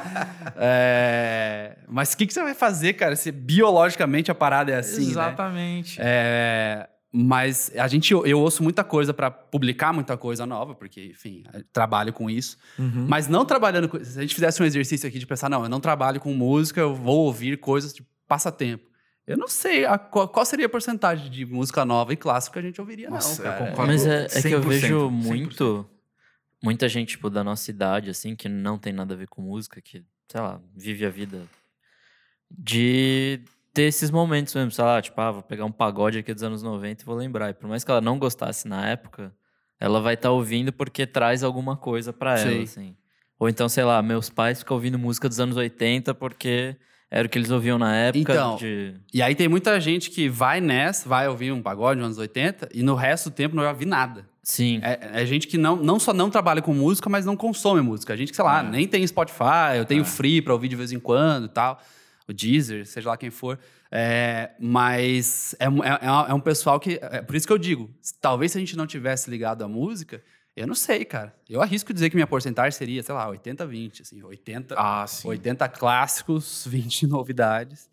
é, mas o que, que você vai fazer, cara, se biologicamente a parada é assim, né? Exatamente. É, mas a gente, eu ouço muita coisa para publicar muita coisa nova, porque, enfim, trabalho com isso. Uhum. Mas não trabalhando com. Se a gente fizesse um exercício aqui de pensar, não, eu não trabalho com música, eu vou ouvir coisas de passatempo. Eu não sei a- qual, seria a porcentagem de música nova e clássica que a gente ouviria, Nossa, não, eu cara. concordo. Mas é, é que eu 100%, vejo 100%. muito. Muita gente, tipo, da nossa idade, assim, que não tem nada a ver com música, que, sei lá, vive a vida de ter esses momentos mesmo, sei lá, tipo, ah, vou pegar um pagode aqui dos anos 90 e vou lembrar. E por mais que ela não gostasse na época, ela vai estar ouvindo porque traz alguma coisa pra ela, Sim. assim. Ou então, sei lá, meus pais ficam ouvindo música dos anos 80 porque era o que eles ouviam na época Então, de... E aí tem muita gente que vai nessa, vai ouvir um pagode nos anos 80 e no resto do tempo não vai ouvir nada. Sim. É, é gente que não, não só não trabalha com música, mas não consome música. A gente que, sei lá, É. nem tem Spotify, eu tenho É. Free pra ouvir de vez em quando e tal. O Deezer, seja lá quem for. É, mas é, um- é, é um- é um pessoal que... É por isso que eu digo, talvez se a gente não tivesse ligado à música, eu não sei, cara. Eu arrisco dizer que minha porcentagem seria, sei lá, 80-20. Assim, 80, Ah, sim. 80 clássicos, 20 novidades.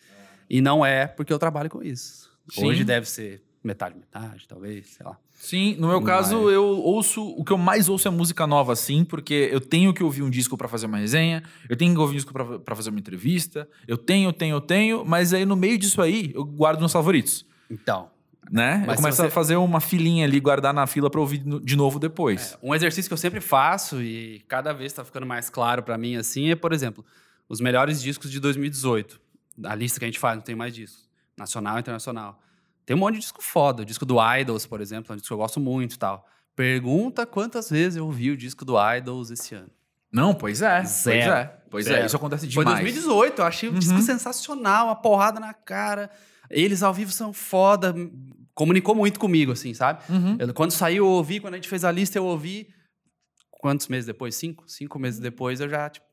E não é porque eu trabalho com isso. Sim. Hoje deve ser metade, metade, talvez, sei lá. Sim, no meu Mas- caso, eu ouço. O que eu mais ouço é música nova, sim, porque eu tenho que ouvir um disco pra fazer uma resenha, eu tenho que ouvir um disco pra fazer uma entrevista, eu tenho, tenho, tenho, mas aí no meio disso aí, eu guardo nos favoritos. Então, Né? Mas eu começo você- a fazer uma filinha ali, guardar na fila pra ouvir de novo depois. Um exercício que eu sempre faço e cada vez está ficando mais claro para mim assim é, por exemplo, os melhores discos de 2018. A lista que a gente faz, não tem mais discos. Nacional e internacional. Tem um monte de disco foda. O disco do Idols, por exemplo, é um disco que eu gosto muito e tal. Pergunta quantas vezes eu ouvi o disco do Idols esse ano. Não, pois é. Zero. Pois é. Pois é, Zero. isso acontece Foi demais. 2018, eu achei disco Uhum. sensacional, uma porrada na cara. Eles ao vivo são foda. Comunicou muito comigo, assim, sabe? Uhum. Eu- quando saiu, eu ouvi. Quando a gente fez a lista, eu ouvi. Quantos meses depois? Cinco? Cinco meses depois, eu já, tipo,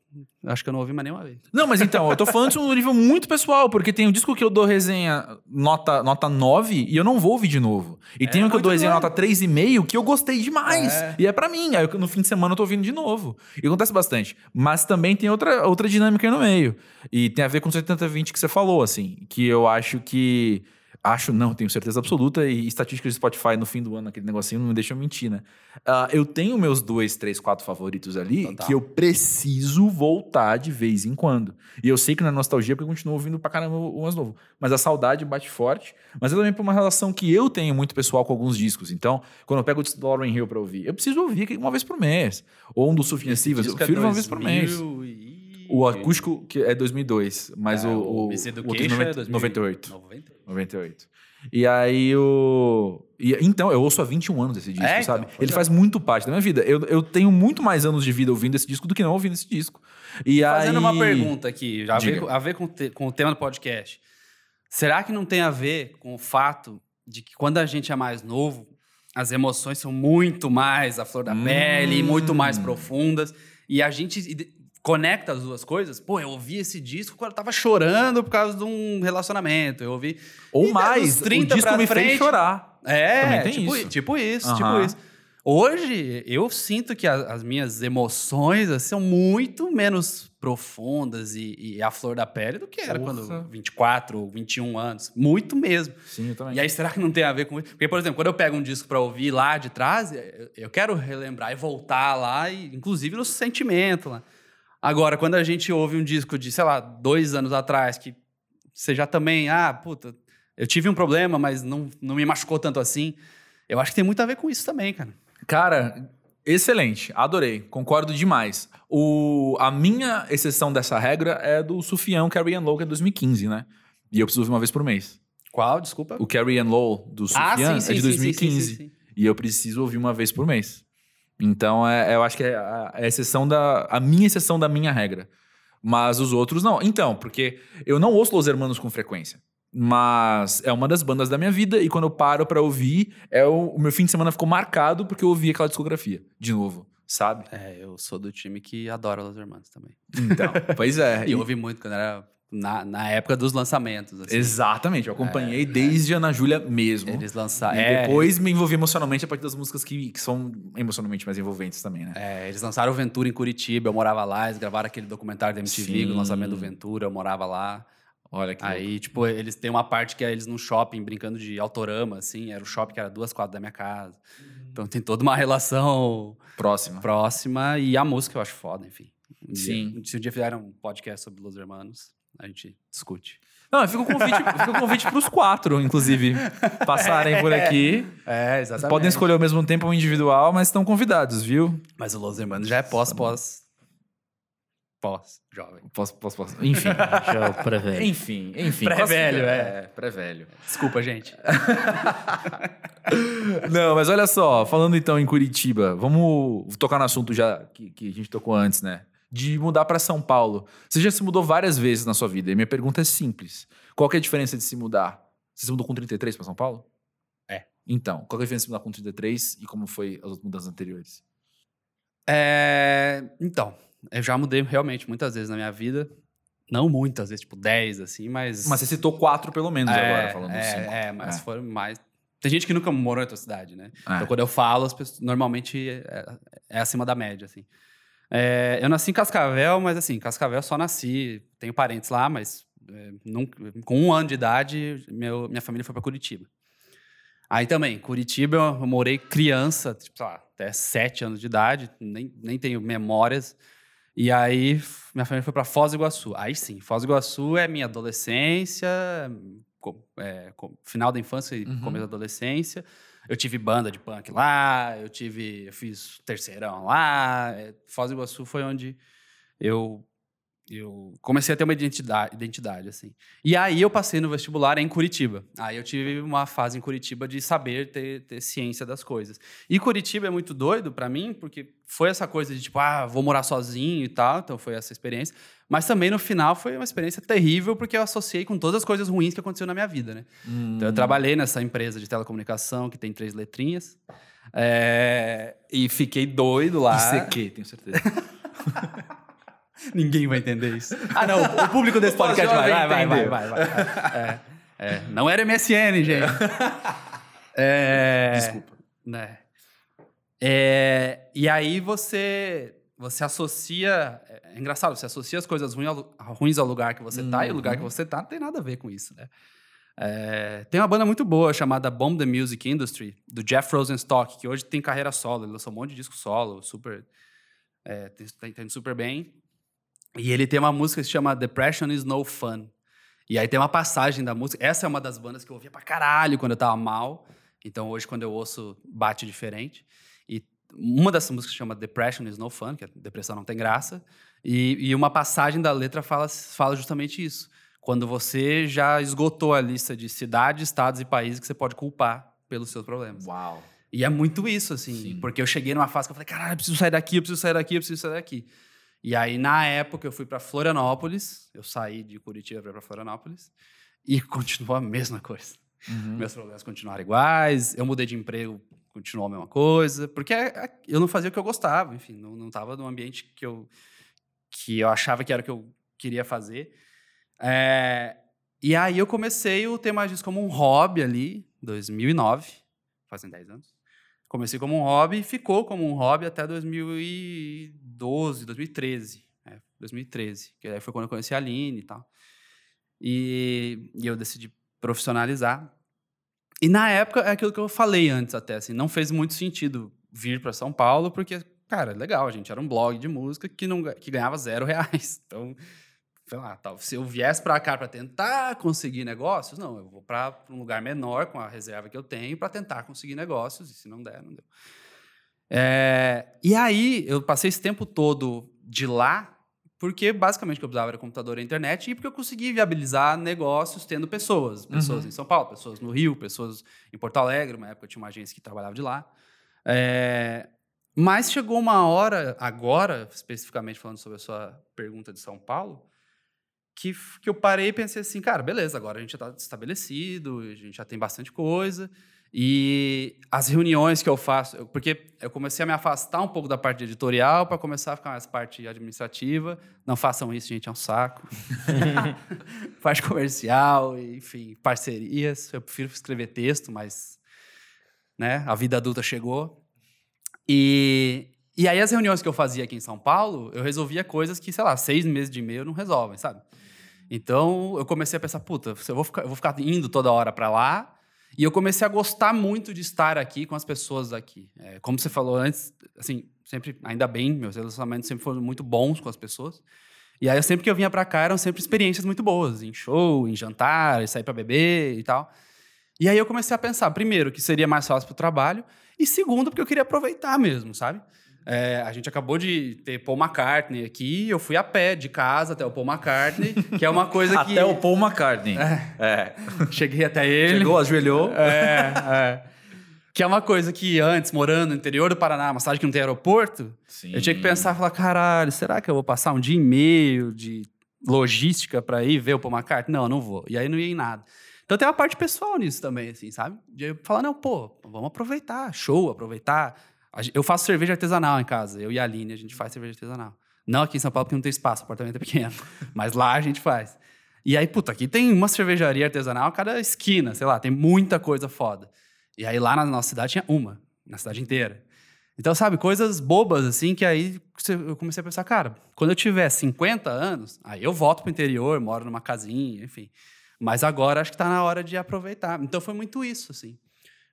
acho que eu não ouvi mais nenhuma vez. Não, mas então, eu tô falando de um nível muito pessoal, porque tem um disco que eu dou resenha nota, nota 9 e eu não vou ouvir de novo. E É, tem um que eu dou resenha nota 3,5 que eu gostei demais. É. E é pra mim. Aí no fim de semana eu tô ouvindo de novo. E acontece bastante. Mas também tem outra, outra dinâmica aí no meio. E tem a ver com o 70-20 que você falou, assim. Que eu acho que. Acho, não, tenho certeza absoluta. E estatísticas de Spotify no fim do ano, aquele negocinho, não me deixam mentir, né? Ah, eu tenho meus dois, três, quatro favoritos ali Total. que eu preciso voltar de vez em quando. E eu sei que não é nostalgia porque eu continuo ouvindo pra caramba o mais novo. Mas a saudade bate forte. Mas é também por uma relação que eu tenho muito pessoal com alguns discos. Então, quando eu pego o disco do Lauren Hill pra ouvir, eu preciso ouvir uma vez por mês. Ou um do Sufjan Stevens, eu é prefiro uma vez por mês. 2000 e- O acústico que é 2002, mas É, o, o, Miss o outro Education é é 90, 2000. 98. 98. 98. E aí o. e- então, eu ouço há 21 anos esse disco, É, então, sabe? pois Ele é. faz muito parte da minha vida. Eu, eu tenho muito mais anos de vida ouvindo esse disco do que não ouvindo esse disco. E Fazendo aí... uma pergunta aqui, a ver, Diga. a ver com, o te- com o tema do podcast. Será que não tem a ver com o fato de que quando a gente é mais novo, as emoções são muito mais à flor da Hum. pele, muito mais profundas, e a gente conecta as duas coisas? Pô, eu ouvi esse disco quando eu tava chorando por causa de um relacionamento, eu ouvi... Ou E mais, dos 30 o disco me fez frente- chorar. É, tipo, isso. tipo isso, tipo isso. Hoje, eu sinto que a- as minhas emoções assim, são muito menos profundas e, e à flor da pele do que era Porra. quando 24 ou 21 anos. Muito mesmo. Sim, eu também. E aí, será que não tem a ver com isso? Porque, por exemplo, quando eu pego um disco pra ouvir lá de trás, eu, eu quero relembrar e voltar lá, e, inclusive no sentimento lá. Agora, quando a gente ouve um disco de, sei lá, dois anos atrás, que você já também, ah, puta, eu tive um problema, mas não, não me machucou tanto assim. Eu acho que tem muito a ver com isso também, cara. Cara, excelente. Adorei. Concordo demais. O, a minha exceção dessa regra é do Sufião Carrie and Low, que é 2015, né? E eu preciso ouvir uma vez por mês. Qual? Desculpa. O Carrie and Low do Sufian é de 2015. E eu preciso ouvir uma vez por mês. Então, é, eu acho que é a, a exceção da. A minha exceção da minha regra. Mas os outros não. Então, porque eu não ouço Los Hermanos com frequência. Mas é uma das bandas da minha vida. E quando eu paro pra ouvir, é o, o meu fim de semana ficou marcado porque eu ouvi aquela discografia. De novo, sabe? É, eu sou do time que adora Los Hermanos também. Então, pois é. E eu ouvi muito quando era na, na época dos lançamentos. Assim. Exatamente, eu acompanhei desde Ana Júlia mesmo. Eles lançaram. E É, depois me envolvi emocionalmente a partir das músicas que, que são emocionalmente mais envolventes também, né? É, eles lançaram o Ventura em Curitiba, eu morava lá, eles gravaram aquele documentário da MTV, o lançamento do Ventura, eu morava lá. Olha que louco. Aí, tipo, eles têm uma parte que é eles num shopping brincando de autorama, assim, era o shopping que era duas quadras da minha casa. Então tem toda uma relação próxima. próxima e a música eu acho foda, enfim. Um dia- Sim. se um dia fizerem um podcast sobre Los Hermanos, a gente discute. Não, fica o convite, fica o convite pros quatro, inclusive, passarem por aqui. É, exatamente. Podem escolher ao mesmo tempo um individual, mas estão convidados, viu? Mas o Los Hermanos já é pós, pós. Pós, posso, posso. Enfim. Já é pré-velho. enfim, enfim. Pré-velho, classifica- é. Pré-velho. Desculpa, gente. Não, mas olha só, falando então em Curitiba, vamos tocar no assunto já que, que a gente tocou antes, né? De mudar para São Paulo. Você já se mudou várias vezes na sua vida e minha pergunta é simples. Qual é a diferença de se mudar? Você se mudou com 33 para São Paulo? É. Então, qual é a diferença de se mudar com 33 e como foi as outras mudanças anteriores? É, então, eu já mudei realmente muitas vezes na minha vida. Não muitas vezes, tipo 10, assim, mas. Mas você citou quatro pelo menos é, agora, falando é, cinco. É, mas É. foram mais. Tem gente que nunca morou em outra cidade, né? É. Então, quando eu falo, as pessoas, normalmente é, é acima da média, assim. É, eu nasci em Cascavel, mas assim, Cascavel só nasci. Tenho parentes lá, mas é, nunca- com um ano de idade, meu, minha família foi para Curitiba. Aí também, Curitiba, eu morei criança, tipo, sei lá, até sete anos de idade, nem, nem tenho memórias. E aí, minha família foi para Foz do Iguaçu. Aí sim, Foz do Iguaçu é minha adolescência, é, final da infância e Uhum. começo da adolescência. Eu tive banda de punk lá, eu tive, eu fiz terceirão lá. é, Foz do Iguaçu foi onde eu eu comecei a ter uma identidade, identidade, assim. E aí eu passei no vestibular em Curitiba. Aí eu tive uma fase em Curitiba de saber ter, ter ciência das coisas. E Curitiba é muito doido para mim, porque foi essa coisa de tipo, ah, vou morar sozinho e tal, então foi essa experiência. Mas também no final foi uma experiência terrível, porque eu associei com todas as coisas ruins que aconteceram na minha vida, né? Hum. Então eu trabalhei nessa empresa de telecomunicação que tem três letrinhas. É, e fiquei doido lá. ICQ, tenho certeza. Ninguém vai entender isso. Ah, não, o público desse podcast vai, vai, vai, vai, vai, vai. É, é, não era MSN, gente. É, Desculpa. né? É, e aí você você associa. É engraçado, você associa as coisas ruins ao, ruins ao lugar que você tá, e o lugar que você tá não tem nada a ver com isso, né? É, tem uma banda muito boa chamada Bomb the Music Industry, do Jeff Rosenstock, que hoje tem carreira solo, ele lançou um monte de disco solo, super. É, tá indo super bem. E ele tem uma música que se chama Depression is No Fun. E aí tem uma passagem da música. Essa é uma das bandas que eu ouvia pra caralho quando eu tava mal. Então hoje, quando eu ouço, bate diferente. E uma dessas músicas se chama Depression is No Fun, que é depressão não tem graça. E, e uma passagem da letra fala, fala justamente isso. Quando você já esgotou a lista de cidades, estados e países que você pode culpar pelos seus problemas. Uau. E é muito isso, assim. Sim. Porque eu cheguei numa fase que eu falei, caralho, eu preciso sair daqui, eu preciso sair daqui, eu preciso sair daqui. E aí, na época, eu fui para Florianópolis. Eu saí de Curitiba para Florianópolis. E continuou a mesma coisa. Uhum. Meus problemas continuaram iguais. Eu mudei de emprego, continuou a mesma coisa. Porque é- eu não fazia o que eu gostava. Enfim, não, não tava num ambiente que eu, que eu achava que era o que eu queria fazer. É, e aí eu comecei o ter mais disso como um hobby ali, 2009, fazem 10 anos. Comecei como um hobby e ficou como um hobby até 2012, 2013. É, 2013, que aí foi quando eu conheci a Aline e tal. E, e eu decidi profissionalizar. E na época, é aquilo que eu falei antes até, assim, não fez muito sentido vir para São Paulo, porque, cara, legal, gente era um blog de música que, não, que ganhava zero reais. Então, sei lá, tal, se eu viesse para cá para tentar conseguir negócios, não, eu vou para um lugar menor com a reserva que eu tenho para tentar conseguir negócios, e se não der, não deu. É, e aí, eu passei esse tempo todo de lá, porque basicamente o que eu precisava era computador e internet, e porque eu consegui viabilizar negócios tendo pessoas. Pessoas Uhum. em São Paulo, pessoas no Rio, pessoas em Porto Alegre, uma época eu tinha uma agência que trabalhava de lá. É, mas chegou uma hora, agora, especificamente falando sobre a sua pergunta de São Paulo, que, que eu parei e pensei assim, cara, beleza, agora a gente já está estabelecido, a gente já tem bastante coisa. E as reuniões que eu faço, eu- porque eu comecei a me afastar um pouco da parte editorial para começar a ficar mais parte administrativa. Não façam isso, gente, é um saco. parte comercial, enfim, parcerias. Eu prefiro escrever texto, mas né, a vida adulta chegou. E, e aí as reuniões que eu fazia aqui em São Paulo, eu resolvia coisas que, sei lá, seis meses de e-mail não resolvem, sabe? Então eu comecei a pensar, puta, eu vou ficar, eu vou ficar indo toda hora para lá. E eu comecei a gostar muito de estar aqui com as pessoas daqui. É, como você falou antes, assim, sempre, ainda bem, meus relacionamentos sempre foram muito bons com as pessoas. E aí, sempre que eu vinha para cá, eram sempre experiências muito boas, em show, em jantar, em sair para beber e tal. E aí eu comecei a pensar, primeiro, que seria mais fácil para o trabalho, e segundo, porque eu queria aproveitar mesmo, sabe? É, a gente acabou de ter Paul McCartney aqui, eu fui a pé de casa até o Paul McCartney, que é uma coisa que... Até o Paul McCartney. É. Cheguei até ele. Chegou, ajoelhou. É, é. Que é uma coisa que antes, morando no interior do Paraná, uma cidade que não tem aeroporto, Sim. eu tinha que pensar, falar, caralho, será que eu vou passar um dia e meio de logística para ir ver o Paul McCartney? Não, não vou. E aí não ia em nada. Então tem uma parte pessoal nisso também, assim, sabe? De falar, não, pô, vamos aproveitar, show, aproveitar. Eu faço cerveja artesanal em casa, eu e a Aline, a gente faz cerveja artesanal. Não aqui em São Paulo, porque não tem espaço, o apartamento é pequeno. Mas lá a gente faz. E aí, puta, aqui tem uma cervejaria artesanal a cada esquina, sei lá, tem muita coisa foda. E aí lá na nossa cidade tinha uma, na cidade inteira. Então, sabe, coisas bobas assim que aí eu comecei a pensar, cara, quando eu tiver 50 anos, aí eu volto pro interior, moro numa casinha, enfim. Mas agora acho que tá na hora de aproveitar. Então foi muito isso, assim.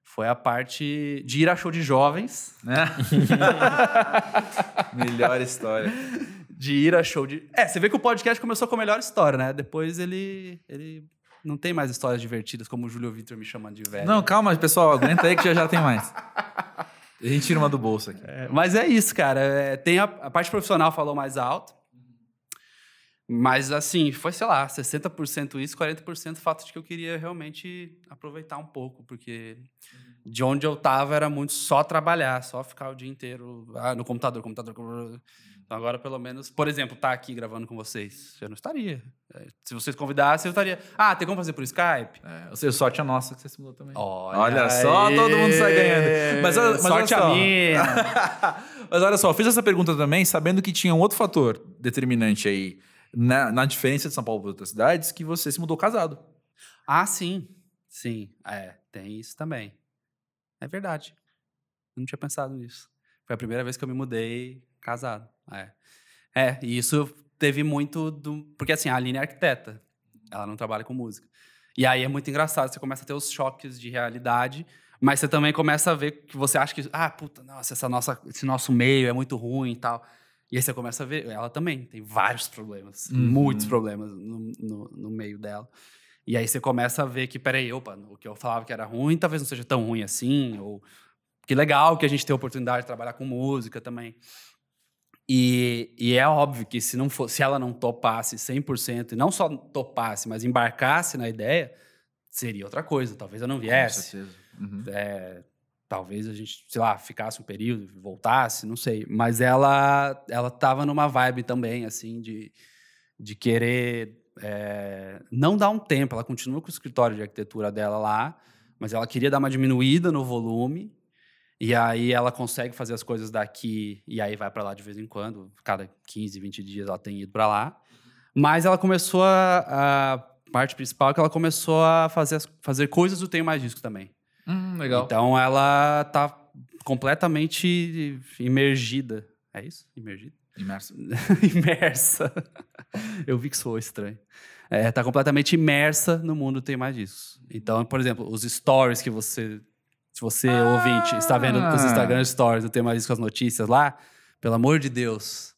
Foi a parte de ir a show de jovens, Né? Melhor história. de ir a show de. É, você vê que o podcast começou com a melhor história, né? Depois ele. ele não tem mais histórias divertidas, como o Júlio Vitor me chamando de velho. Não, calma, pessoal. Aguenta aí que já, já tem mais. A gente tira uma do bolso aqui. É, mas é isso, cara. É, tem a, a parte profissional falou mais alto. Mas, assim, foi, sei lá, 60% isso, 40% o fato de que eu queria realmente aproveitar um pouco, porque de onde eu tava era muito só trabalhar, só ficar o dia inteiro ah, no computador, computador, computador. Então agora, pelo menos, por exemplo, tá aqui gravando com vocês, eu não estaria. É, Se vocês convidassem, eu estaria. Ah, tem como fazer por Skype? É, ou seja, sorte a nossa que você se mudou também. Olha, Olha só, todo mundo sai ganhando. Mas, olha- mas sorte olha só. a minha. Mas olha só, eu fiz essa pergunta também sabendo que tinha um outro fator determinante aí na, na diferença de São Paulo para outras cidades, que você se mudou casado. ah, sim. Sim, é, tem isso também. É verdade. Eu não tinha pensado nisso. Foi a primeira vez que eu me mudei casado. É. É, e isso teve muito do. Porque assim, a Aline é arquiteta. Ela não trabalha com música. E aí é muito engraçado, você começa a ter os choques de realidade, mas você também começa a ver que você acha que, ah, puta, nossa, essa nossa, esse nosso meio é muito ruim e tal. E aí você começa a ver, ela também tem vários problemas, Uhum. muitos problemas no, no, no meio dela. E aí você começa a ver que, peraí, opa, o que eu falava que era ruim, talvez não seja tão ruim assim, ou que legal que a gente tem a oportunidade de trabalhar com música também. E, e é óbvio que se, não for, se ela não topasse 100%, e não só topasse, mas embarcasse na ideia, seria outra coisa. Talvez eu não viesse. certeza. Uhum. É, talvez a gente, sei lá, ficasse um período, voltasse, não sei. Mas ela ela tava numa vibe também, assim, de, de querer é, não dar um tempo. Ela continua com o escritório de arquitetura dela lá, mas ela queria dar uma diminuída no volume. E aí ela consegue fazer as coisas daqui e aí vai para lá de vez em quando. Cada 15, 20 dias ela tem ido para lá. Mas ela começou a, a parte principal é que ela começou a fazer, fazer coisas do Tenho Mais Disco também. Hum, legal. Então ela tá completamente imergida. É isso? Imergida? Imerso. imersa. Eu vi que soou estranho. É, tá completamente imersa no mundo tem mais disso. Então, por exemplo, os stories que você, se você ouvinte está vendo os Ah. Instagram stories do tem mais disso com as notícias lá, pelo amor de Deus,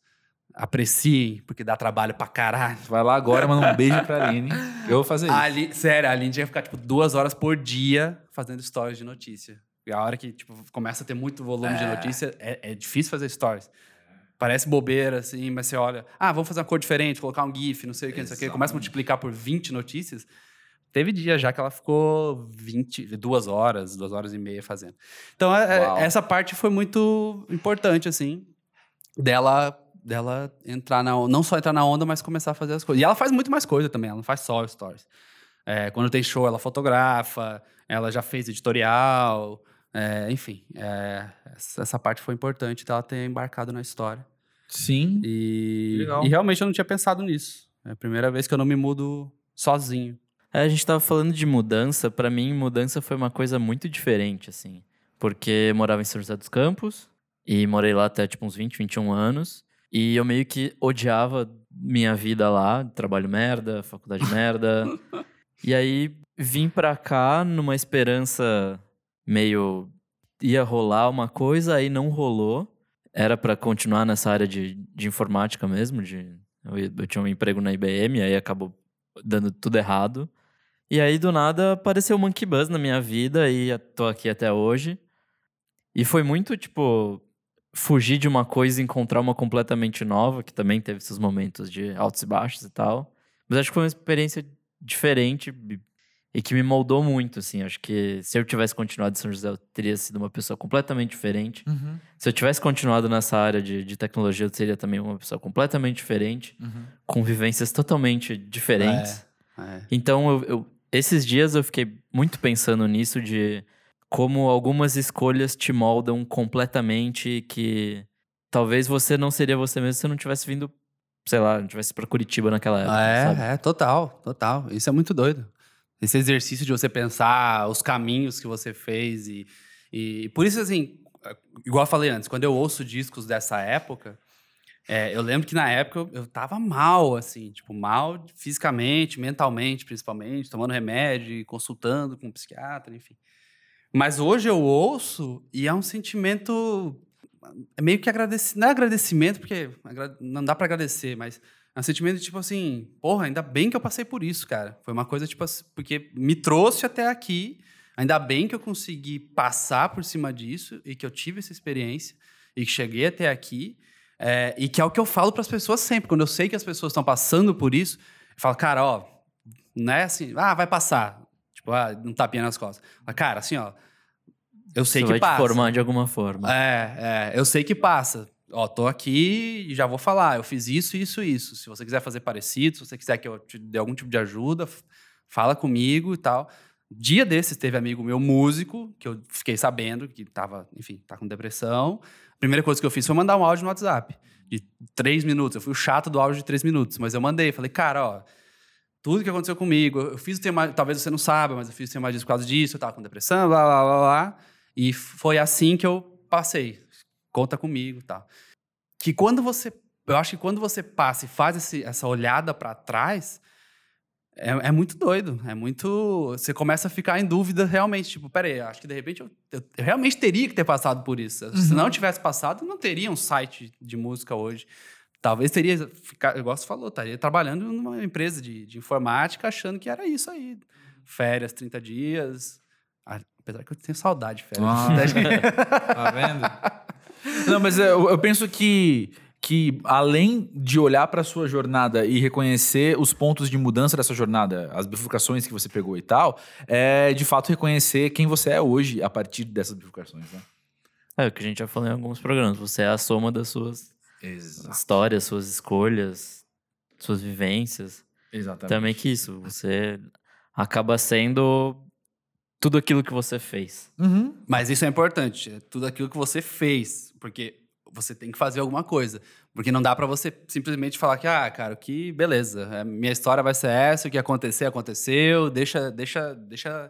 apreciem, porque dá trabalho pra caralho. Vai lá agora, manda um beijo pra Aline. Eu vou fazer isso. A Aline- sério, a Aline tinha que ficar, tipo, duas horas por dia fazendo stories de notícia. E a hora que, tipo, começa a ter muito volume de notícia, é, é difícil fazer stories. Parece bobeira, assim, mas você olha... Ah, vamos fazer uma cor diferente, colocar um GIF, não sei o que, não sei o que. Começa a multiplicar por 20 notícias. Teve dia já que ela ficou 20, duas horas, duas horas e meia fazendo. Então, é- é- essa parte foi muito importante, assim, dela dela entrar na não só entrar na onda, mas começar a fazer as coisas. E ela faz muito mais coisa também, ela não faz só stories. É, quando tem show, ela fotografa, ela já fez editorial, é, enfim. é, essa, parte foi importante dela ter embarcado na história. Sim. E, Legal. e realmente eu não tinha pensado nisso. É a primeira vez que eu não me mudo sozinho. É, a gente tava falando de mudança. Pra mim, mudança foi uma coisa muito diferente, assim. Porque eu morava em São José dos Campos e morei lá até tipo uns 20, 21 anos. E eu meio que odiava minha vida lá, trabalho merda, faculdade merda. e aí vim pra cá numa esperança meio ia rolar uma coisa, aí não rolou. Era pra continuar nessa área de, de informática mesmo, de eu, eu tinha um emprego na IBM, aí acabou dando tudo errado. E aí, do nada, apareceu o Monkey Buzz na minha vida e tô aqui até hoje. E foi muito, tipo, fugir de uma coisa e encontrar uma completamente nova, que também teve seus momentos de altos e baixos e tal. Mas acho que foi uma experiência diferente e- que me moldou muito, assim. Acho que se eu tivesse continuado em São José, eu teria sido uma pessoa completamente diferente. Uhum. Se eu tivesse continuado nessa área de, de tecnologia, eu seria também uma pessoa completamente diferente, Uhum. com vivências totalmente diferentes. É. Então, eu, eu- esses dias eu fiquei muito pensando nisso, de como algumas escolhas te moldam completamente, e que talvez você não seria você mesmo se você não tivesse vindo, sei lá, tivesse pra Curitiba naquela época, sabe? É, é, total, total. Isso é muito doido. Esse exercício de você pensar os caminhos que você fez e, e por isso, assim, igual eu falei antes, quando eu ouço discos dessa época, é, eu lembro que na época eu, eu tava mal, assim, tipo, mal fisicamente, mentalmente, principalmente, tomando remédio, consultando com um psiquiatra, enfim. Mas hoje eu ouço e é um sentimento meio que agradecimento, não é agradecimento, porque não dá pra agradecer, mas é um sentimento de, tipo assim, porra, ainda bem que eu passei por isso, cara. Foi uma coisa, tipo assim, porque me trouxe até aqui, ainda bem que eu consegui passar por cima disso e que eu tive essa experiência e que cheguei até aqui. É, e que é o que eu falo para as pessoas sempre. Quando eu sei que as pessoas estão passando por isso, eu falo, cara, ó, não é assim, ah, vai passar. Tipo, ah, um tapinha nas costas. Mas, cara, assim, ó, eu sei Isso que vai passa. te formar de alguma forma. É, é, eu sei que passa. Ó, tô aqui e já vou falar. Eu fiz isso, isso, isso. Se você quiser fazer parecido, se você quiser que eu te dê algum tipo de ajuda, fala comigo e tal. Dia desses teve amigo meu músico, que eu fiquei sabendo que tava, enfim, tá com depressão. A primeira coisa que eu fiz foi mandar um áudio no WhatsApp de três minutos. Eu fui o chato do áudio de três minutos, mas eu mandei. Falei, cara, ó, tudo que aconteceu comigo, eu fiz o tema, talvez você não saiba, mas eu fiz o tema por causa disso, eu tava com depressão, blá, blá, blá, blá. E foi assim que eu passei. Conta comigo tal. Que quando você. Eu acho que quando você passa e faz esse- essa olhada para trás, é, é muito doido. É muito. Você começa a ficar em dúvida realmente. Tipo, peraí, acho que de repente eu, eu- eu realmente teria que ter passado por isso. Se não tivesse passado, não teria um site de música hoje. Talvez teria ficado, igual você falou, estaria trabalhando numa empresa de, de informática achando que era isso aí. Férias, 30 dias. Ah, Apesar que eu tenho saudade de férias. Ah. Tá vendo? Não, mas eu, eu penso que, que além de olhar para sua jornada e reconhecer os pontos de mudança dessa jornada, as bifurcações que você pegou e tal, é de fato reconhecer quem você é hoje a partir dessas bifurcações, né? É o que a gente já falou em alguns programas. Você é a soma das suas Exato. histórias, suas escolhas, suas vivências. Exatamente. Também que isso, você acaba sendo tudo aquilo que você fez. Uhum. Mas isso é importante, é tudo aquilo que você fez, porque você tem que fazer alguma coisa. Porque não dá pra você simplesmente falar que, ah, cara, que beleza, é, minha história vai ser essa, o que acontecer, aconteceu, deixa, deixa, deixa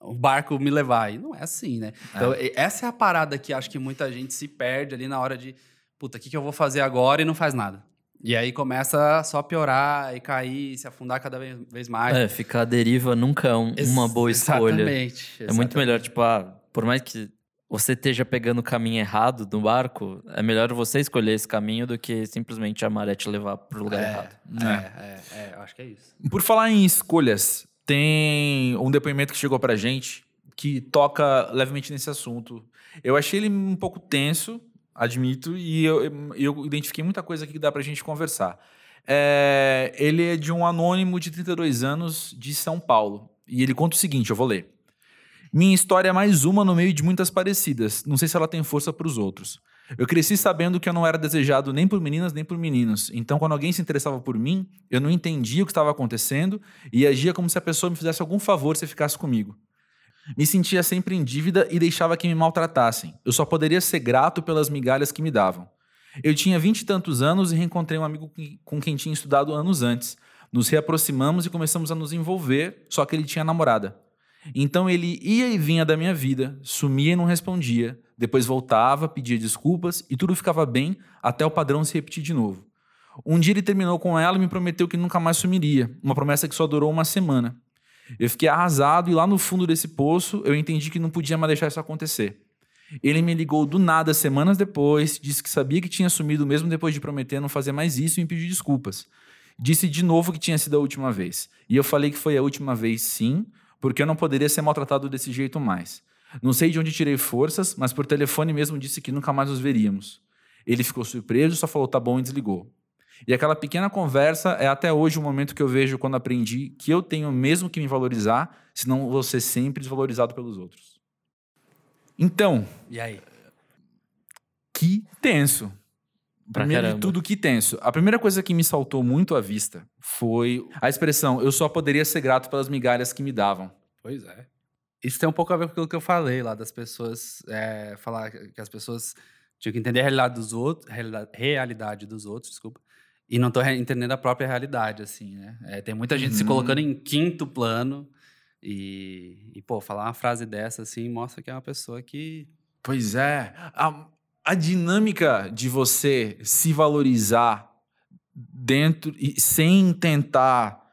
o barco me levar. E não é assim, né? Então, e- essa é a parada que acho que muita gente se perde ali na hora de, puta, o que, que eu vou fazer agora e não faz nada. E aí começa só a piorar e cair, se afundar cada vez- mais. É, ficar à deriva nunca é um- uma boa escolha. Exatamente. É muito exatamente. melhor, tipo, ah, por mais que você esteja pegando o caminho errado do barco, é melhor você escolher esse caminho do que simplesmente a maré te levar pro lugar errado. É, é, é, eu acho que é isso. Por falar em escolhas, tem um depoimento que chegou pra gente que toca levemente nesse assunto. Eu achei ele um pouco tenso, admito, e eu, eu identifiquei muita coisa aqui que dá pra gente conversar. É, ele é de um anônimo de 32 anos de São Paulo. E ele conta o seguinte: eu vou ler. Minha história é mais uma no meio de muitas parecidas. Não sei se ela tem força para os outros. Eu cresci sabendo que eu não era desejado nem por meninas nem por meninos. Então, quando alguém se interessava por mim, eu não entendia o que estava acontecendo e agia como se a pessoa me fizesse algum favor se ficasse comigo. Me sentia sempre em dívida e deixava que me maltratassem. Eu só poderia ser grato pelas migalhas que me davam. Eu tinha vinte e tantos anos e reencontrei um amigo com quem tinha estudado anos antes. Nos reaproximamos e começamos a nos envolver, só que ele tinha namorada. Então ele ia e vinha da minha vida, sumia e não respondia, depois voltava, pedia desculpas e tudo ficava bem até o padrão se repetir de novo. Um dia ele terminou com ela e me prometeu que nunca mais sumiria, uma promessa que só durou uma semana. Eu fiquei arrasado e lá no fundo desse poço eu entendi que não podia mais deixar isso acontecer. Ele me ligou do nada semanas depois, disse que sabia que tinha sumido mesmo depois de prometer não fazer mais isso e me pediu desculpas. Disse de novo que tinha sido a última vez. E eu falei que foi a última vez, sim, porque eu não poderia ser maltratado desse jeito mais. Não sei de onde tirei forças, mas por telefone mesmo disse que nunca mais nos veríamos. Ele ficou surpreso, só falou tá bom e desligou. E aquela pequena conversa é até hoje o momento que eu vejo quando aprendi que eu tenho mesmo que me valorizar, senão vou ser sempre desvalorizado pelos outros. Então, E aí? que tenso. Pra Primeiro de tudo, que tenso. A primeira coisa que me saltou muito à vista foi a expressão eu só poderia ser grato pelas migalhas que me davam. Pois é. Isso tem um pouco a ver com aquilo que eu falei lá, das pessoas é, falar que as pessoas tinham que entender a realidade dos outros, realidade dos outros, desculpa, e não estão entendendo a própria realidade, assim, né? É, tem muita gente se Uhum. colocando em quinto plano e, e, pô, falar uma frase dessa, assim, mostra que é uma pessoa que... Pois é. A, a dinâmica de você se valorizar dentro e sem tentar.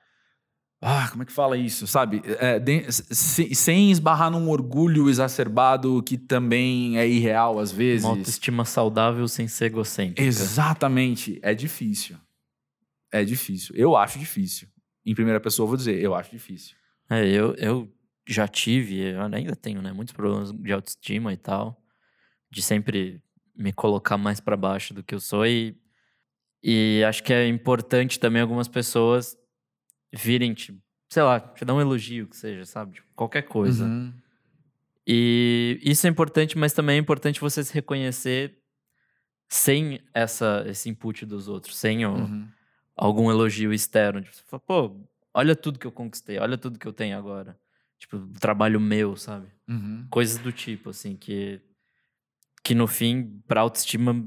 Ah, como é que fala isso? Sabe? É, de- se- sem esbarrar num orgulho exacerbado que também é irreal às vezes. Uma autoestima saudável sem ser egocêntrica. Exatamente. É difícil. É difícil. Eu acho difícil. Em primeira pessoa, eu vou dizer, eu acho difícil. É, eu, eu já tive, eu ainda tenho, né? Muitos problemas de autoestima e tal. De sempre me colocar mais pra baixo do que eu sou e, e acho que é importante também algumas pessoas virem, te, sei lá, te dar um elogio que seja, sabe? Tipo, qualquer coisa. Uhum. E isso é importante, mas também é importante você se reconhecer sem essa, esse input dos outros, sem o, Uhum. algum elogio externo. Tipo, você fala, pô, olha tudo que eu conquistei, olha tudo que eu tenho agora. Tipo, trabalho meu, sabe? Uhum. Coisas do tipo, assim, que, que no fim, pra autoestima,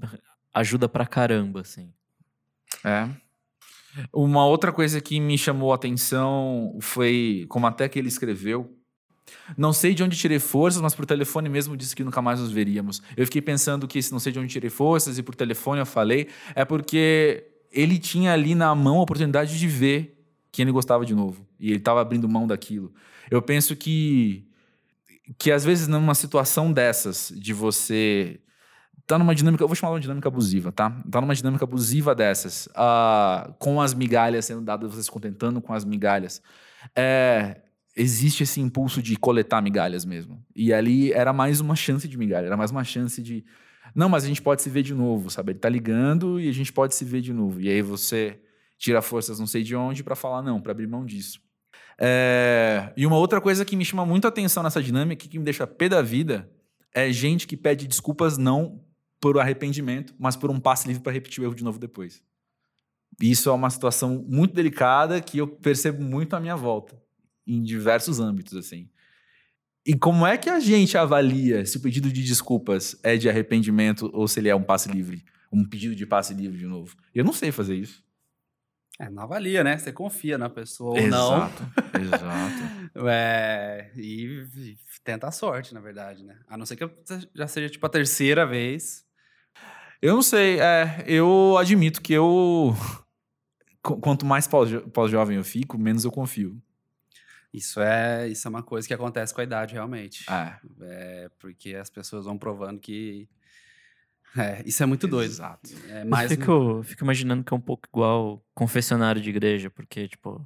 ajuda pra caramba, assim. É. Uma outra coisa que me chamou a atenção foi como até que ele escreveu. Não sei de onde tirei forças, mas por telefone mesmo disse que nunca mais nos veríamos. Eu fiquei pensando que esse não sei de onde tirei forças e por telefone eu falei, é porque ele tinha ali na mão a oportunidade de ver que ele gostava de novo. E ele estava abrindo mão daquilo. Eu penso que que às vezes numa situação dessas de você tá numa dinâmica, eu vou chamar de uma dinâmica abusiva, tá? Tá numa dinâmica abusiva dessas, ah, com as migalhas sendo dadas, você se contentando com as migalhas. É, existe esse impulso de coletar migalhas mesmo. E ali era mais uma chance de migalha, era mais uma chance de. Não, mas a gente pode se ver de novo, sabe? Ele tá ligando e a gente pode se ver de novo. E aí você tira forças não sei de onde para falar não, para abrir mão disso. É, E uma outra coisa que me chama muito a atenção nessa dinâmica, que me deixa pé da vida, é gente que pede desculpas não por arrependimento, mas por um passe livre para repetir o erro de novo depois. Isso é uma situação muito delicada que eu percebo muito à minha volta, em diversos âmbitos, assim. E como é que a gente avalia se o pedido de desculpas é de arrependimento ou se ele é um passe livre? Um pedido de passe livre de novo? Eu não sei fazer isso. É, não avalia, né? Você confia na pessoa ou não. Exato, exato. É, e, e tenta a sorte, na verdade, né? A não ser que já seja tipo a terceira vez. Eu não sei, é, eu admito que eu. qu- Quanto mais pós- pós-jovem eu fico, menos eu confio. Isso é, isso é uma coisa que acontece com a idade, realmente. É, É, porque as pessoas vão provando que. É, isso é muito doido. Exato. É Eu mais. fico, fico imaginando que é um pouco igual confessionário de igreja, porque, tipo,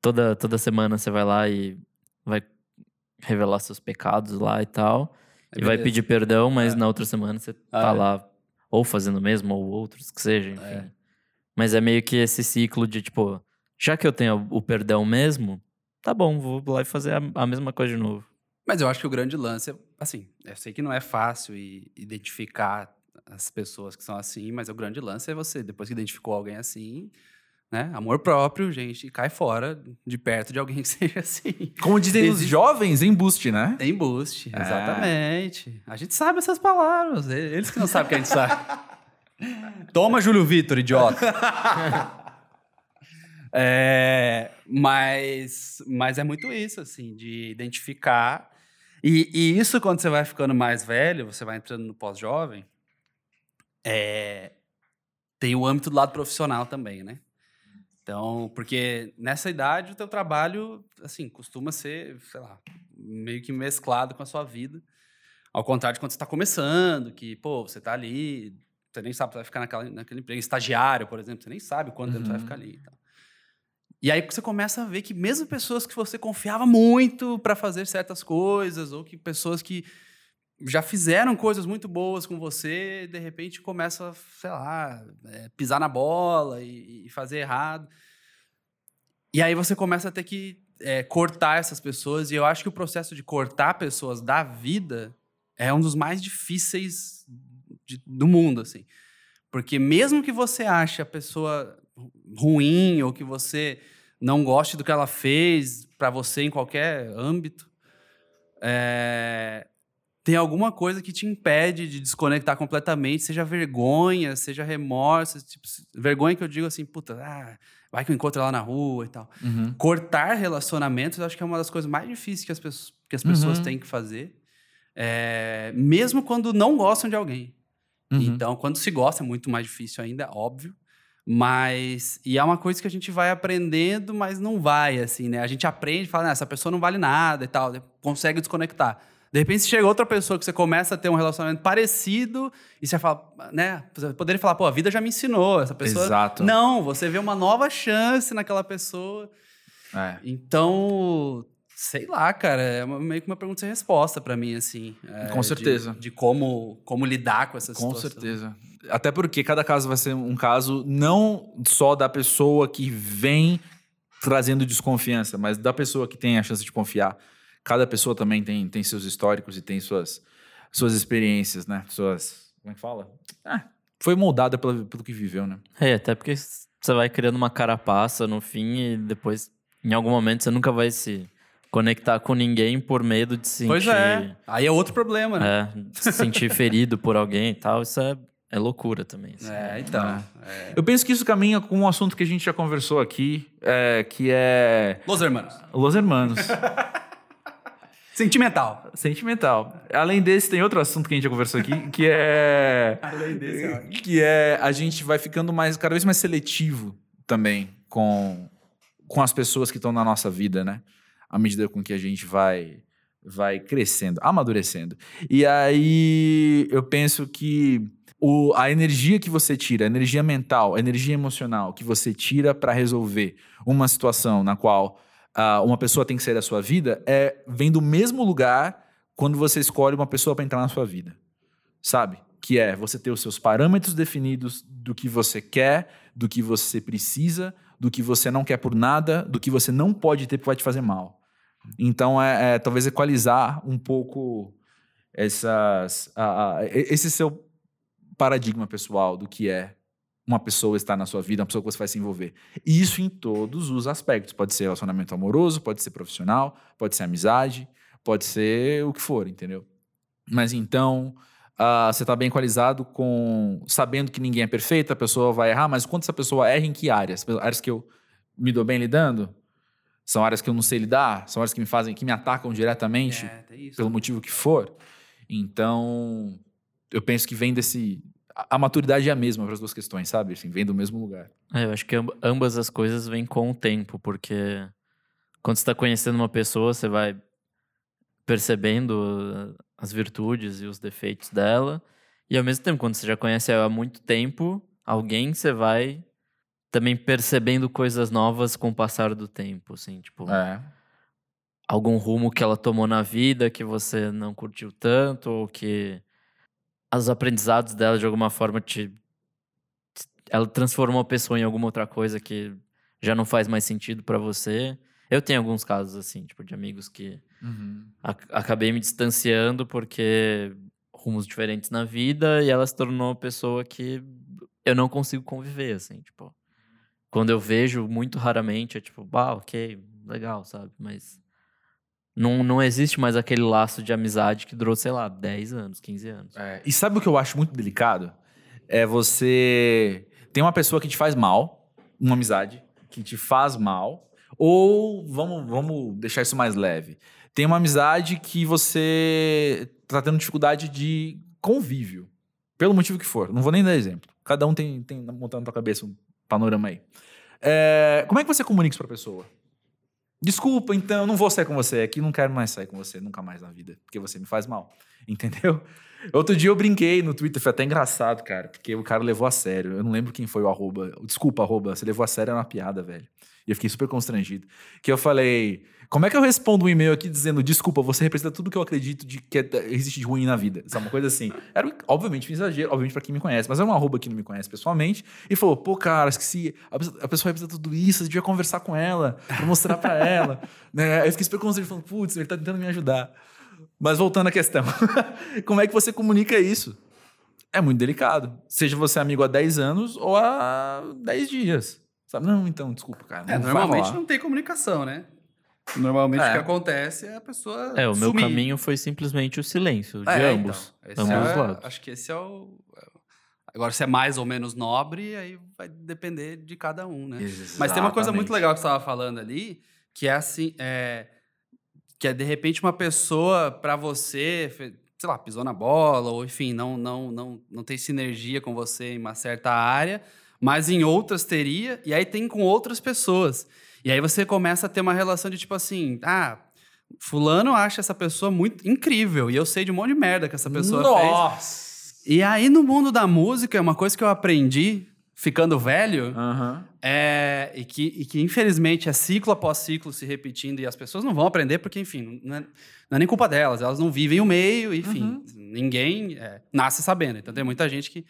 toda, toda semana você vai lá e vai revelar seus pecados lá e tal, e vai beleza. pedir perdão, mas É. na outra semana você Ah, tá é. lá ou fazendo o mesmo, ou outros, que seja, enfim. É. Mas é meio que esse ciclo de, tipo, já que eu tenho o perdão mesmo, tá bom, vou lá e fazer a, a mesma coisa de novo. Mas eu acho que o grande lance é, assim, eu sei que não é fácil identificar as pessoas que são assim, mas o grande lance é você, depois que identificou alguém assim, né? Amor próprio, gente, cai fora de perto de alguém que seja assim. Como dizem os Existe- jovens, embuste, né? Tem boost, É. exatamente. A gente sabe essas palavras, eles que não sabem que a gente sabe. Toma, Júlio Vitor, idiota. É, mas, mas é muito isso, assim, de identificar. E, e isso, quando você vai ficando mais velho, você vai entrando no pós-jovem, é, tem o âmbito do lado profissional também, né? Então, porque nessa idade o teu trabalho, assim, costuma ser, sei lá, meio que mesclado com a sua vida. Ao contrário de quando você está começando, que, pô, você está ali, você nem sabe se vai ficar naquela, naquele emprego. Estagiário, por exemplo, você nem sabe quanto tempo você vai Uhum. ficar ali. E aí você começa a ver que mesmo pessoas que você confiava muito para fazer certas coisas, ou que pessoas que já fizeram coisas muito boas com você, de repente começa, sei lá, é, pisar na bola e, e fazer errado. E aí você começa a ter que é, cortar essas pessoas, e eu acho que o processo de cortar pessoas da vida é um dos mais difíceis de- do mundo, assim. Porque mesmo que você ache a pessoa ruim, ou que você não goste do que ela fez para você em qualquer âmbito, é, tem alguma coisa que te impede de desconectar completamente, seja vergonha, seja remorso, tipo, vergonha que eu digo assim, puta, ah, vai que eu encontro ela na rua e tal. Uhum. Cortar relacionamentos, eu acho que é uma das coisas mais difíceis que as pessoas, que as pessoas Uhum. têm que fazer, é, mesmo quando não gostam de alguém. Uhum. Então, quando se gosta, é muito mais difícil ainda, óbvio. Mas. E é uma coisa que a gente vai aprendendo, mas não vai, assim, né? A gente aprende, fala, "Ah, essa pessoa não vale nada e tal, consegue desconectar. De repente, se chega outra pessoa que você começa a ter um relacionamento parecido, e você fala, né? Você poderia falar, pô, a vida já me ensinou, essa pessoa. Exato. Não, você vê uma nova chance naquela pessoa. É. Então, Sei lá, cara, é meio que uma pergunta sem resposta pra mim, assim. é, Com de- certeza. De, como, como lidar com essa Com situação. certeza. Até porque cada caso vai ser um caso não só da pessoa que vem trazendo desconfiança, mas da pessoa que tem a chance de confiar. Cada pessoa também tem, tem seus históricos e tem suas, suas experiências, né? Suas. Como é que fala? Ah, foi moldada pelo, pelo que viveu, né? É, até porque você vai criando uma carapaça no fim e depois, em algum momento, você nunca vai se conectar com ninguém por medo de se sentir, Pois é. Aí é outro problema, né? é, se sentir ferido por alguém e tal. Isso é, é loucura também. assim. É, então. é. Eu penso que isso caminha com um assunto que a gente já conversou aqui, é, que é Los hermanos. Los Hermanos. Sentimental. Sentimental. Além desse, tem outro assunto que a gente já conversou aqui, que é. Além desse, ó. que é a gente vai ficando mais cada vez mais seletivo também com, com as pessoas que estão na nossa vida, né? À medida com que a gente vai vai crescendo, amadurecendo. E aí eu penso que o, a energia que você tira, a energia mental, a energia emocional que você tira para resolver uma situação na qual ah, uma pessoa tem que sair da sua vida é vem do mesmo lugar quando você escolhe uma pessoa para entrar na sua vida, sabe? Que é você ter os seus parâmetros definidos do que você quer, do que você precisa, do que você não quer por nada, do que você não pode ter porque vai te fazer mal. Então é, é talvez equalizar um pouco essas, esse seu paradigma pessoal do que é uma pessoa estar na sua vida, uma pessoa que você vai se envolver. E isso em todos os aspectos. Pode ser relacionamento amoroso, pode ser profissional, pode ser amizade, pode ser o que for, entendeu? Mas então, ah, você está bem equalizado com sabendo que ninguém é perfeito, a pessoa vai errar, mas quando essa pessoa erra em que áreas? Áreas que eu me dou bem lidando? São áreas que eu não sei lidar? São áreas que me fazem, que me atacam diretamente? É, pelo motivo que for. Então, eu penso que vem desse. A, maturidade é a mesma para as duas questões, sabe? Assim, vem do mesmo lugar. É, eu acho que amb- ambas as coisas vêm com o tempo, porque quando você está conhecendo uma pessoa, você vai percebendo uh, as virtudes e os defeitos dela. E ao mesmo tempo, quando você já conhece ela há muito tempo, alguém você vai também percebendo coisas novas com o passar do tempo, assim, tipo, É. algum rumo que ela tomou na vida que você não curtiu tanto, ou que os aprendizados dela de alguma forma te. Ela transformou a pessoa em alguma outra coisa que já não faz mais sentido pra você. Eu tenho alguns casos assim, tipo, de amigos que ac- acabei me distanciando porque rumos diferentes na vida e ela se tornou uma pessoa que eu não consigo conviver, assim, tipo. Quando eu vejo, muito raramente, é tipo, ah, ok, legal, sabe? Mas não, não existe mais aquele laço de amizade que durou, sei lá, 10 anos, 15 anos. É, E sabe o que eu acho muito delicado? É você. Tem uma pessoa que te faz mal, uma amizade, que te faz mal. Ou vamos, vamos deixar isso mais leve. Tem uma amizade que você tá tendo dificuldade de convívio. Pelo motivo que for. Não vou nem dar exemplo. Cada um tem, tem montando na tua cabeça um panorama aí. É, como é que você comunica isso pra pessoa? Desculpa, então, eu não vou sair com você aqui, não quero mais sair com você nunca mais na vida, porque você me faz mal. Entendeu? Outro dia eu brinquei no Twitter, foi até engraçado, cara, porque o cara levou a sério. Eu não lembro quem foi o arroba. Desculpa, arroba, você levou a sério, era uma piada, velho. E eu fiquei super constrangido. Que eu falei, como é que eu respondo um e-mail aqui dizendo, desculpa, você representa tudo que eu acredito de que é- existe de ruim na vida? Sabe, uma coisa assim. Era, obviamente, um exagero, obviamente pra quem me conhece, mas era um arroba que não me conhece pessoalmente, e falou, pô, cara, esqueci, a pessoa, a pessoa representa tudo isso, você devia conversar com ela, pra mostrar pra ela. né? Aí eu super constrangido, falando, putz, ele tá tentando me ajudar. Mas voltando à questão, como é que você comunica isso? É muito delicado. Seja você amigo há 10 anos ou há 10 dias. Sabe? Não, então, desculpa, cara. É, não vai normalmente rolar. não tem comunicação, né? Normalmente É. o que acontece é a pessoa. É, o meu sumir. caminho foi simplesmente o silêncio, de É, ambos. então. ambos é- lados. Acho que esse é o. Agora, se é mais ou menos nobre, aí vai depender de cada um, né? Mas tem uma coisa muito Exatamente. legal que você estava falando ali, que é assim, é, que é de repente uma pessoa para você, sei lá, pisou na bola ou enfim, não não não não tem sinergia com você em uma certa área, mas em outras teria, e aí tem com outras pessoas. E aí você começa a ter uma relação de tipo assim, ah, fulano acha essa pessoa muito incrível e eu sei de um monte de merda que essa pessoa fez. Nossa! E aí, no mundo da música, é uma coisa que eu aprendi ficando velho, Aham. é, e, que, e que infelizmente é ciclo após ciclo se repetindo e as pessoas não vão aprender porque, enfim, não é, não é nem culpa delas, elas não vivem o meio, enfim, Uhum. ninguém é, nasce sabendo. Então tem muita gente que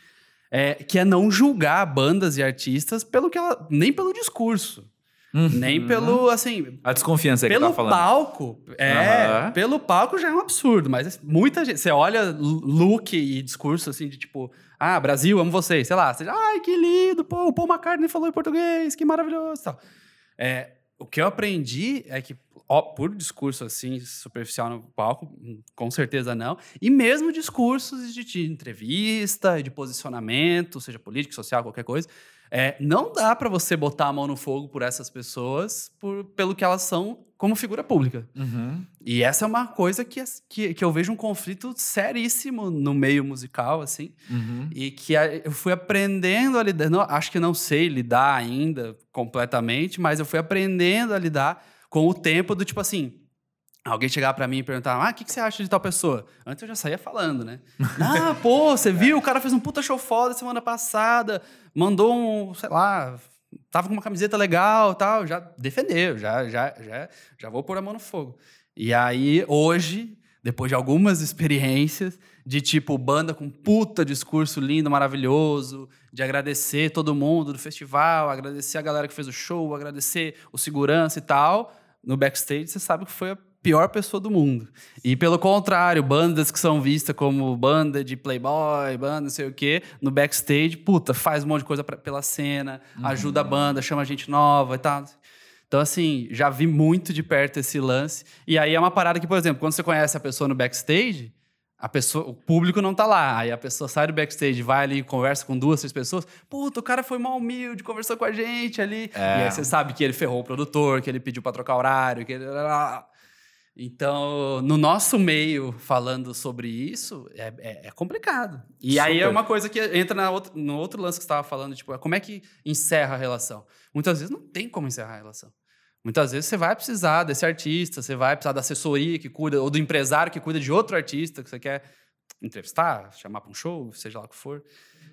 é, que é não julgar bandas e artistas pelo que ela, nem pelo discurso, nem Uhum. pelo, assim, A desconfiança aí que pelo tá falando. palco, é, Aham. pelo palco já é um absurdo, mas muita gente, você olha look e discurso assim de tipo, ah, Brasil, amo vocês, sei lá, você, ai, que lindo, pô, o Paul McCartney falou em português, que maravilhoso, e tal. É, o que eu aprendi é que, ó, por discurso assim, superficial no palco, hum, com certeza não. E mesmo discursos de, de entrevista e de posicionamento, seja político, social, qualquer coisa, é, não dá pra você botar a mão no fogo por essas pessoas por, pelo que elas são como figura pública. Uhum. E essa é uma coisa que, que, que eu vejo um conflito seríssimo no meio musical, assim. Uhum. E que a- eu fui aprendendo a lidar. não- acho que não sei lidar ainda completamente, mas eu fui aprendendo a lidar com o tempo do tipo assim. Alguém chegar pra mim e perguntar: Ah, o que, que você acha de tal pessoa? Antes eu já saía falando, né? ah, pô, você viu? O cara fez um puta show foda semana passada, mandou um, sei lá, tava com uma camiseta legal tal. Já defendeu, já, já, já, já vou pôr a mão no fogo. E aí, hoje, depois de algumas experiências, de tipo, banda com puta discurso lindo, maravilhoso, de agradecer todo mundo do festival, agradecer a galera que fez o show, agradecer o segurança e tal, no backstage você sabe que foi a pior pessoa do mundo. E pelo contrário, bandas que são vistas como banda de playboy, banda não sei o quê, no backstage, puta, faz um monte de coisa pra- pela cena, ajuda a banda, chama gente nova e tal. Então, assim, já vi muito de perto esse lance. E aí é uma parada que, por exemplo, quando você conhece a pessoa no backstage, a pessoa, o público não tá lá. Aí a pessoa sai do backstage, vai ali, conversa com duas, três pessoas. Puta, o cara foi mal humilde, conversou com a gente ali. É. E aí você sabe que ele ferrou o produtor, que ele pediu pra trocar horário, que ele. Então, no nosso meio, falando sobre isso, é, é- é complicado. E aí é Super. uma coisa que entra na outra- no outro lance que você estava falando, tipo, é como é que encerra a relação? Muitas vezes não tem como encerrar a relação. Muitas vezes você vai precisar desse artista, você vai precisar da assessoria que cuida, ou do empresário que cuida de outro artista que você quer entrevistar, chamar para um show, seja lá o que for.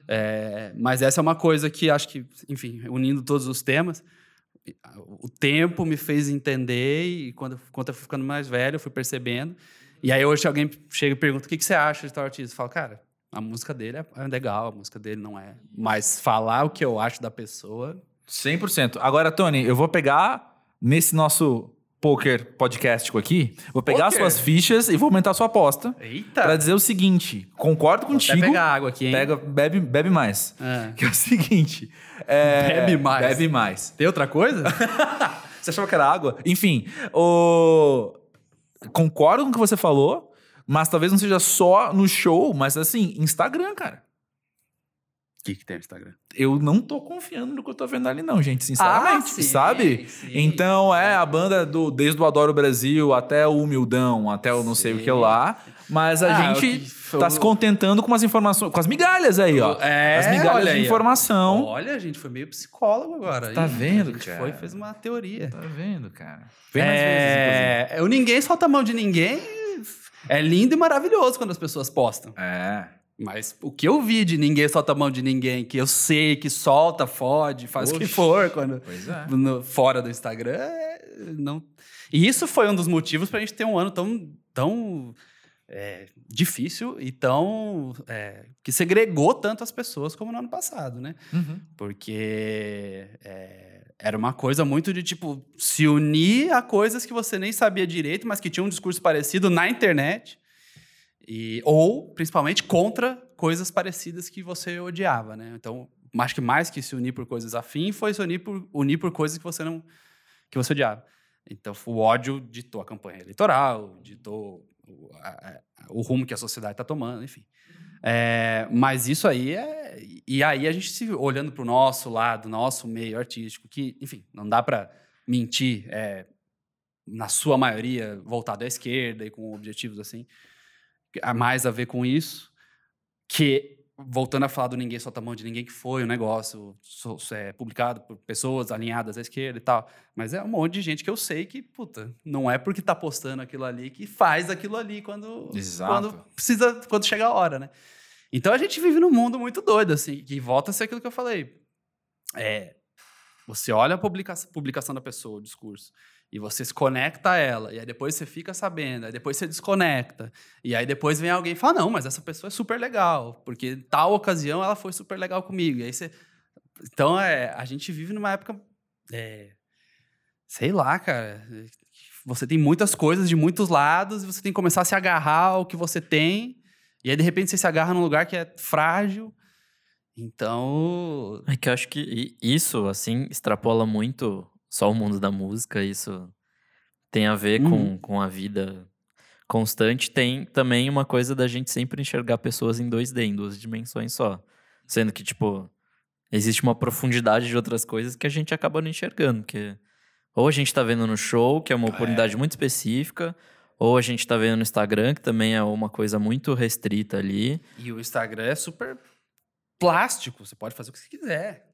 É, mas essa é uma coisa que acho que, enfim, unindo todos os temas, o tempo me fez entender e quando, quando eu fui ficando mais velho, eu fui percebendo. E aí hoje alguém chega e pergunta, o que, que você acha de tal artista? Eu falo, cara, a música dele é é legal, a música dele não é. Mas falar o que eu acho da pessoa... 100%. Agora, Tony, eu vou pegar nesse nosso poker podcástico aqui, vou pegar Poker? suas fichas e vou aumentar a sua aposta Eita! pra dizer o seguinte: concordo Vou contigo. pegar água aqui, hein? Pega, bebe, bebe mais. É. Que é o seguinte. É, Bebe mais. Bebe mais. Tem outra coisa? Você achava que era água? Enfim, o... concordo com o que você falou, mas talvez não seja só no show, mas assim, Instagram, cara. Que, que tem no Instagram? Eu não tô confiando no que eu tô vendo ali, não, gente, sinceramente, Ah, sim, sabe? sim. Então, é a banda do desde o Adoro Brasil até o Humildão, até o não sei o que lá. Mas a Ah, gente que- tá se contentando com as informações, com as migalhas aí, ó. É, as migalhas olha de aí, ó. informação. Olha, a gente foi meio psicólogo agora. Tá vendo, A gente cara? foi e fez uma teoria. Tá vendo, cara? Vem mais vezes, inclusive. É, o ninguém solta a mão de ninguém. É lindo e maravilhoso quando as pessoas postam. É. Mas o que eu vi de ninguém solta a mão de ninguém, que eu sei que solta, fode, faz o que for quando é. no- fora do Instagram, é, não. E isso foi um dos motivos pra gente ter um ano tão, tão é, difícil e tão é, que segregou tanto as pessoas como no ano passado, né? Uhum. Porque é, era uma coisa muito de, tipo, se unir a coisas que você nem sabia direito, mas que tinham um discurso parecido na internet. E, ou, principalmente, contra coisas parecidas que você odiava, né? Então, acho que mais que se unir por coisas afins, foi se unir por, unir por coisas que você não... que você odiava. Então, o ódio ditou a campanha eleitoral, ditou o, a- o rumo que a sociedade está tomando, enfim. É, mas isso aí é. E aí a gente se olhando para o nosso lado, nosso meio artístico, que, enfim, não dá para mentir, é, na sua maioria voltado à esquerda e com objetivos assim, há mais a ver com isso, que. Voltando a falar do Ninguém Solta a Mão de Ninguém, que foi um negócio so- é, publicado por pessoas alinhadas à esquerda e tal. Mas é um monte de gente que eu sei que, puta, não é porque tá postando aquilo ali que faz aquilo ali quando, Exato. quando precisa, quando chega a hora, né? Então a gente vive num mundo muito doido, assim, que volta a ser aquilo que eu falei. é, você olha a publicação, publicação da pessoa, o discurso, e você se conecta a ela, e aí depois você fica sabendo, aí depois você desconecta, e aí depois vem alguém e fala, não, mas essa pessoa é super legal, porque em tal ocasião ela foi super legal comigo, e aí você... Então, é, a gente vive numa época, é, sei lá, cara, você tem muitas coisas de muitos lados, e você tem que começar a se agarrar ao que você tem, e aí de repente você se agarra num lugar que é frágil, então... É que eu acho que isso, assim, extrapola muito só o mundo da música. Isso tem a ver com, Uhum. com a vida constante. Tem também uma coisa da gente sempre enxergar pessoas em 2D, em duas dimensões só. Sendo que, tipo, existe uma profundidade de outras coisas que a gente acaba não enxergando. Porque ou a gente tá vendo no show, que é uma oportunidade muito específica, ou a gente tá vendo no Instagram, que também é uma coisa muito restrita ali. E o Instagram é super plástico, você pode fazer o que você quiser.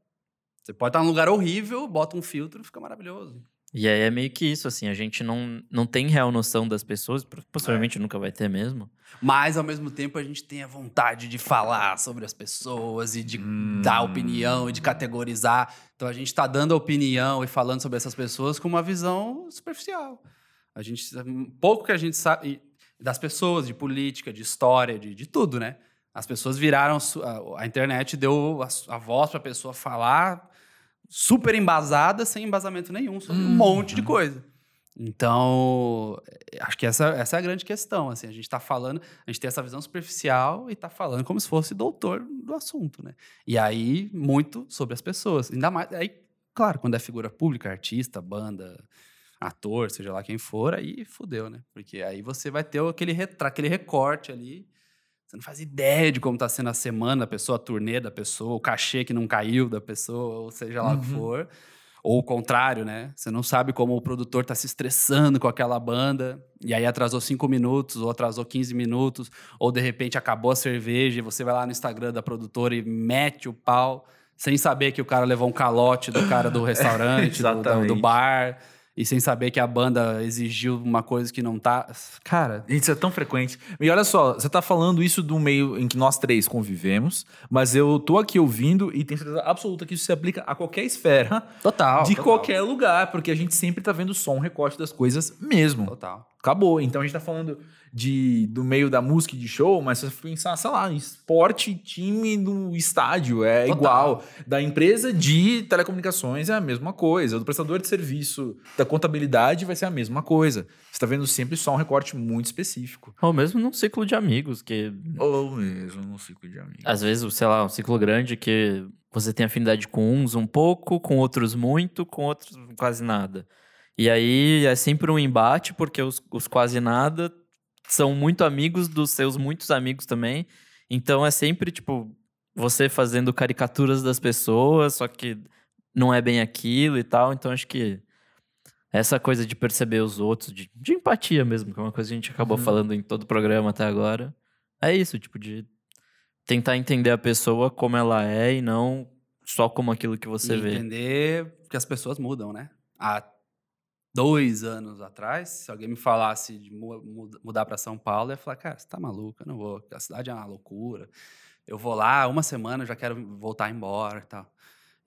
Você pode estar num lugar horrível, bota um filtro, fica maravilhoso. E aí é meio que isso, assim, a gente não, não tem real noção das pessoas, possivelmente nunca vai ter mesmo. Mas, ao mesmo tempo, a gente tem a vontade de falar sobre as pessoas e de Hum. dar opinião e de categorizar. Então, a gente está dando opinião e falando sobre essas pessoas com uma visão superficial. A gente, pouco que a gente sabe das pessoas, de política, de história, de, de tudo, né? As pessoas viraram, a, a internet deu a, a voz para a pessoa falar super embasada, sem embasamento nenhum, sobre um Hum. monte de coisa. Então, eh, acho que essa, essa é a grande questão. Assim, a gente está falando, a gente tem essa visão superficial e está falando como se fosse doutor do assunto, né? E aí, muito sobre as pessoas. Ainda mais. Aí, claro, quando é figura pública, artista, banda, ator, seja lá quem for, aí fudeu, né? Porque aí você vai ter aquele, retra aquele recorte ali. Você não faz ideia de como está sendo a semana da pessoa, a turnê da pessoa, o cachê que não caiu da pessoa, ou seja lá o que Uhum. for. Ou o contrário, né? Você não sabe como o produtor tá se estressando com aquela banda, e aí atrasou cinco minutos, ou atrasou 15 minutos, ou de repente acabou a cerveja, e você vai lá no Instagram da produtora e mete o pau, sem saber que o cara levou um calote do cara do restaurante, do- do, do bar, e sem saber que a banda exigiu uma coisa que não tá. Cara, Isso é tão frequente. E olha só, você tá falando isso do meio em que nós três convivemos, mas eu tô aqui ouvindo e tenho certeza absoluta que isso se aplica a qualquer esfera total. de total, qualquer lugar, porque a gente sempre tá vendo só um recorte das coisas mesmo. Total. Acabou. Então a gente tá falando de, do meio da música e de show, mas se você pensar, sei lá, esporte, time no estádio é Total. igual. Da empresa de telecomunicações é a mesma coisa. Do prestador de serviço da contabilidade vai ser a mesma coisa. Você tá vendo sempre só um recorte muito específico. Ou mesmo num ciclo de amigos, que Ou mesmo no ciclo de amigos. às vezes, sei lá, um ciclo grande que você tem afinidade com uns um pouco, com outros muito, com outros quase nada. E aí é sempre um embate, porque os, os quase nada são muito amigos dos seus muitos amigos também. Então é sempre, tipo, você fazendo caricaturas das pessoas, só que não é bem aquilo e tal. Então acho que essa coisa de perceber os outros, de, de empatia mesmo, que é uma coisa que a gente acabou Uhum. falando em todo o programa até agora. É isso, tipo, de tentar entender a pessoa como ela é e não só como aquilo que você e vê. entender que as pessoas mudam, né? Há dois anos atrás, se alguém me falasse de mu- mu- mudar para São Paulo, eu ia falar, cara, você tá maluco, eu não vou, a cidade é uma loucura. Eu vou lá, uma semana, eu já quero voltar embora e tal.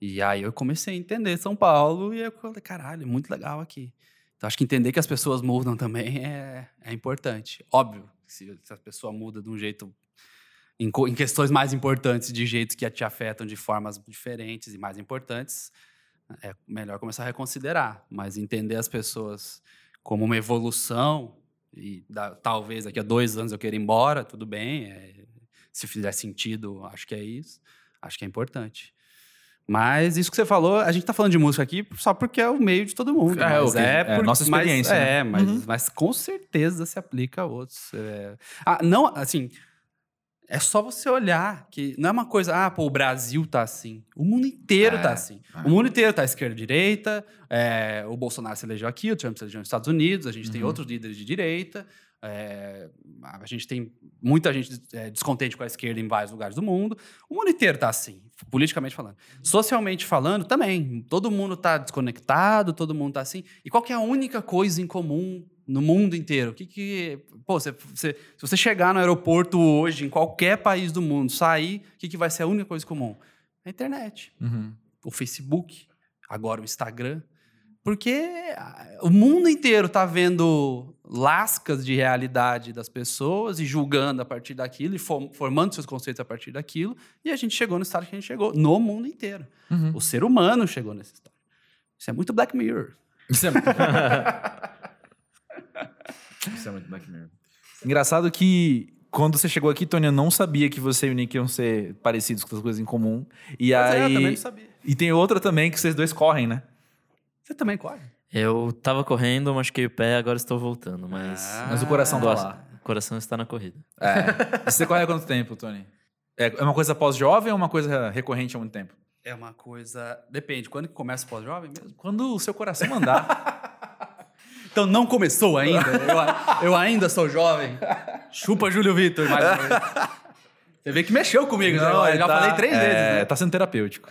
E aí eu comecei a entender São Paulo e eu falei, caralho, é muito legal aqui. Então acho que entender que as pessoas mudam também é, é importante. Óbvio, se, se a pessoa muda de um jeito em, em questões mais importantes, de jeitos que te afetam de formas diferentes e mais importantes, é melhor começar a reconsiderar. Mas entender as pessoas como uma evolução, e da- talvez daqui a dois anos eu queira ir embora, tudo bem. é, se fizer sentido, acho que é isso. Acho que é importante. Mas isso que você falou, a gente tá falando de música aqui só porque é o meio de todo mundo. É, mas é por- nossa mas- experiência, né? É, mas, Uhum. mas com certeza se aplica a outros. é. Ah, não, assim, é só você olhar que não é uma coisa, ah, pô, o Brasil tá assim. O mundo inteiro É, tá assim. é. O mundo inteiro tá esquerda-direita, é, o Bolsonaro se elegeu aqui, o Trump se elegeu nos Estados Unidos, a gente tem Uhum. outros líderes de direita, é, a gente tem muita gente é, descontente com a esquerda em vários lugares do mundo. O mundo inteiro tá assim, politicamente falando. Socialmente falando, também. Todo mundo tá desconectado, todo mundo tá assim. E qual é a única coisa em comum no mundo inteiro? O que que... Pô, você, você- se você chegar no aeroporto hoje, em qualquer país do mundo, sair, o que, que vai ser a única coisa comum? A internet. Uhum. o Facebook, agora o Instagram. Porque ah, o mundo inteiro tá vendo lascas de realidade das pessoas e julgando a partir daquilo e for- formando seus conceitos a partir daquilo. E a gente chegou no estado que a gente chegou, no mundo inteiro. Uhum. O ser humano chegou nesse estado. Isso é muito Black Mirror. Isso é muito... Isso é muito Black Mirror. Engraçado que quando você chegou aqui, Tony, eu não sabia que você e o Nick iam ser parecidos com as coisas em comum. E Pois é, eu aí. também não sabia. E tem outra também que vocês dois correm, né? Você também corre? Eu tava correndo, machuquei o pé, agora estou voltando, mas. Ah. Mas o coração tá lá. O coração está na corrida. É. Você corre há quanto tempo, Tony? É é uma coisa pós-jovem ou uma coisa recorrente há muito tempo? É uma coisa. Depende. Quando que começa o pós-jovem mesmo? Quando o seu coração mandar. Então não começou ainda. Eu, a- eu ainda sou jovem. Chupa Júlio Vitor, mais uma vez. Você vê que mexeu comigo, né? Eu já tá- falei três é, vezes. Né? Tá sendo terapêutico.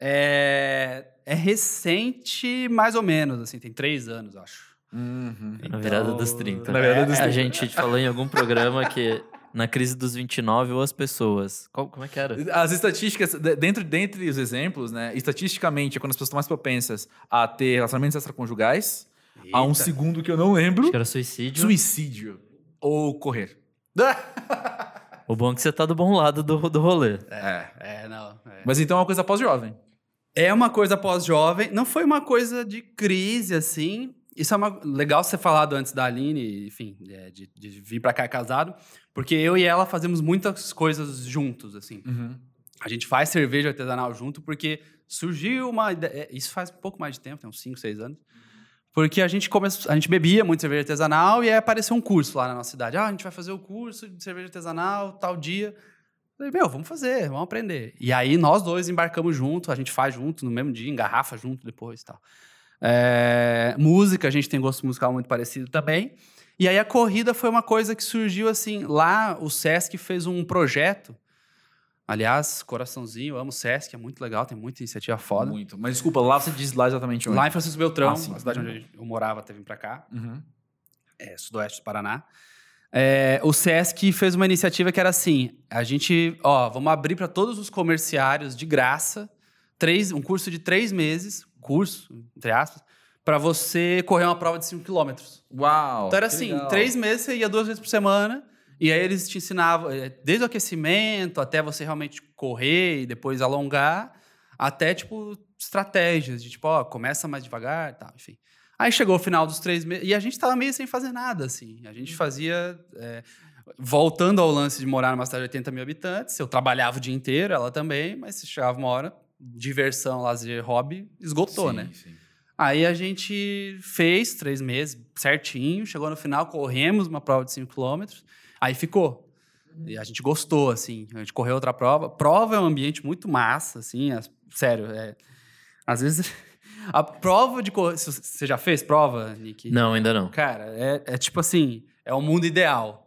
É, é recente, mais ou menos, assim, tem três anos, acho. Uhum. Na virada Então, dos 30. na virada dos A 30. gente falou em algum programa que na crise dos 29 ou as pessoas. Qual- como é que era? As estatísticas, de- dentro dentre os exemplos, né? Estatisticamente, é quando as pessoas estão mais propensas a ter relacionamentos extraconjugais, há um Eita. segundo que eu não lembro, Acho que era suicídio. suicídio ou correr. O bom é que você tá do bom lado do, do rolê. É. É, não. é. Mas então é uma coisa pós-jovem. É uma coisa pós-jovem, não foi uma coisa de crise, assim. Isso é uma, legal você falado antes da Aline, enfim, é, de, de vir pra cá casado, porque eu e ela fazemos muitas coisas juntos, assim. A gente faz cerveja artesanal junto porque surgiu uma ideia. Isso faz um pouco mais de tempo, tem uns 5, 6 anos. Porque a gente começou, a gente bebia muito cerveja artesanal e aí apareceu um curso lá na nossa cidade. Ah, a gente vai fazer o curso de cerveja artesanal tal dia. Falei, meu, vamos fazer, vamos aprender. E aí nós dois embarcamos junto, a gente faz junto no mesmo dia, engarrafa junto depois e tal. É, música, a gente tem gosto musical muito parecido também. E aí a corrida foi uma coisa que surgiu assim. Lá o Sesc fez um projeto. Aliás, coraçãozinho, eu amo o Sesc, é muito legal, tem muita iniciativa foda. Muito. Mas desculpa, lá você diz lá exatamente onde? Lá em Francisco Beltrão, Ah, sim. a cidade onde eu morava até vir pra cá, Uhum. é, sudoeste do Paraná. É, o Sesc fez uma iniciativa que era assim: a gente, ó, vamos abrir para todos os comerciários de graça três, um curso de três meses, curso, entre aspas, para você correr uma prova de 5 quilômetros. Uau! Então era assim, legal. três meses você ia duas vezes por semana, e aí eles te ensinavam, eh, desde o aquecimento até você realmente correr e depois alongar, até, tipo, estratégias de, tipo, ó, começa mais devagar e tal, enfim. Aí chegou o final dos três meses, e a gente tava meio sem fazer nada, assim. A gente fazia... eh, voltando ao lance de morar numa cidade de 80 mil habitantes, eu trabalhava o dia inteiro, ela também, mas chegava uma hora, diversão, lazer, hobby, esgotou, Sim, né? sim. Aí a gente fez três meses certinho, chegou no final, corremos uma prova de 5 km, aí ficou. E a gente gostou, assim, a gente correu outra prova. Prova é um ambiente muito massa, assim, as- sério, é, às vezes... A prova de correr... Você já fez prova, Nick? Não, ainda não. Cara, é, é tipo assim, é o mundo ideal.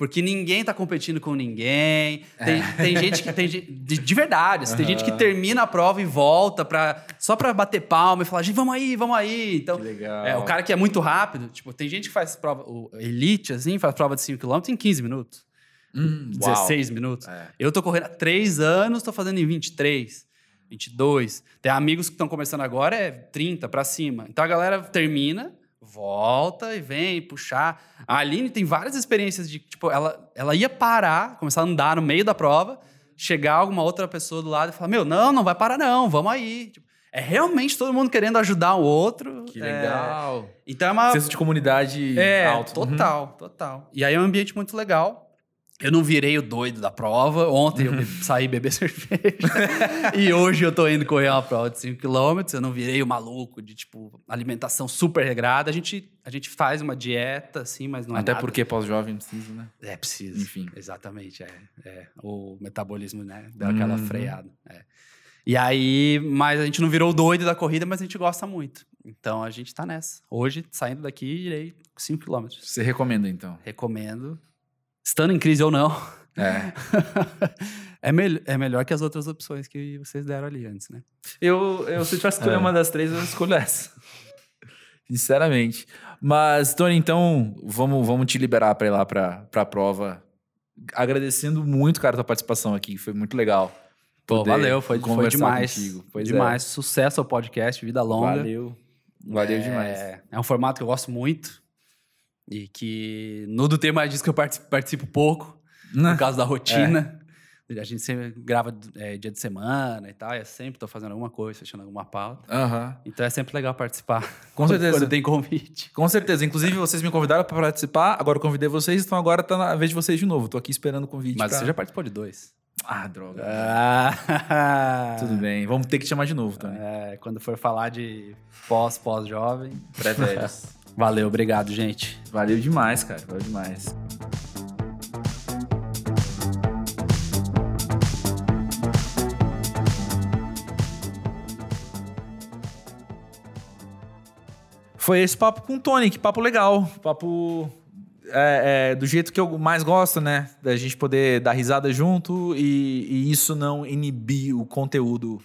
Porque ninguém tá competindo com ninguém. Tem, tem gente que tem de, de verdade, assim, tem gente que termina a prova e volta pra, só pra bater palma e falar, gente, vamos aí, vamos aí. Então, é, o cara que é muito rápido, tipo, tem gente que faz prova, o elite, assim, faz prova de 5km em 15 minutos, Hum, uau. 16 minutos. É. Eu tô correndo há 3 anos, tô fazendo em 23, 22. Tem amigos que estão começando agora, é 30 pra cima. Então a galera termina, volta e vem puxar. A Aline tem várias experiências de, tipo, ela, ela ia parar, começar a andar no meio da prova, chegar alguma outra pessoa do lado e falar: Meu, não, não vai parar, não, vamos aí. Tipo, é realmente todo mundo querendo ajudar o outro. Que É, legal. então é uma. Senso de comunidade É, alto. total, total. E aí é um ambiente muito legal. Eu não virei o doido da prova. Ontem eu saí beber cerveja. e hoje eu tô indo correr uma prova de 5km. Eu não virei o maluco de, tipo, alimentação super regrada. A gente, a gente faz uma dieta, assim, mas não é Até nada. porque pós-jovem precisa, né? É preciso. Enfim. Exatamente, é. é. O metabolismo, né? Deu aquela Uhum. freada. é. E aí, mas a gente não virou o doido da corrida, mas a gente gosta muito. Então a gente tá nessa. Hoje, saindo daqui, irei 5km. Você recomenda, então? Recomendo. Estando em crise ou não. É. é, mel é melhor que as outras opções que vocês deram ali antes, né? Eu, eu se eu tivesse que escolher É. uma das três, eu escolho essa. Sinceramente. Mas, Tony, então, vamos, vamos te liberar para ir lá para a prova. Agradecendo muito, cara, a tua participação aqui. Foi muito legal Pô, valeu, foi, foi demais. contigo. Pois é. demais. Sucesso ao podcast, vida longa. Valeu. Valeu é, demais. É um formato que eu gosto muito. E que no do Tem Mais Disso que eu participo, participo pouco, Né? por causa da rotina. A gente sempre grava é, dia de semana e tal, e eu sempre tô fazendo alguma coisa, fechando alguma pauta. Então é sempre legal participar. Com certeza. Quando tem convite. Com certeza. Inclusive, vocês me convidaram para participar, agora eu convidei vocês, então agora tá na vez de vocês de novo. Tô aqui esperando o convite. Mas pra- você já participou de dois. Ah, droga. Ah, Tudo bem. Vamos ter que te chamar de novo, Tony. É, quando for falar de pós, pós-jovem. Pré-velhos. Valeu, obrigado, gente. Valeu demais, cara. Valeu demais. Foi esse papo com o Tony, que papo legal. Papo é, é, do jeito que eu mais gosto, né? Da gente poder dar risada junto e, e isso não inibir o conteúdo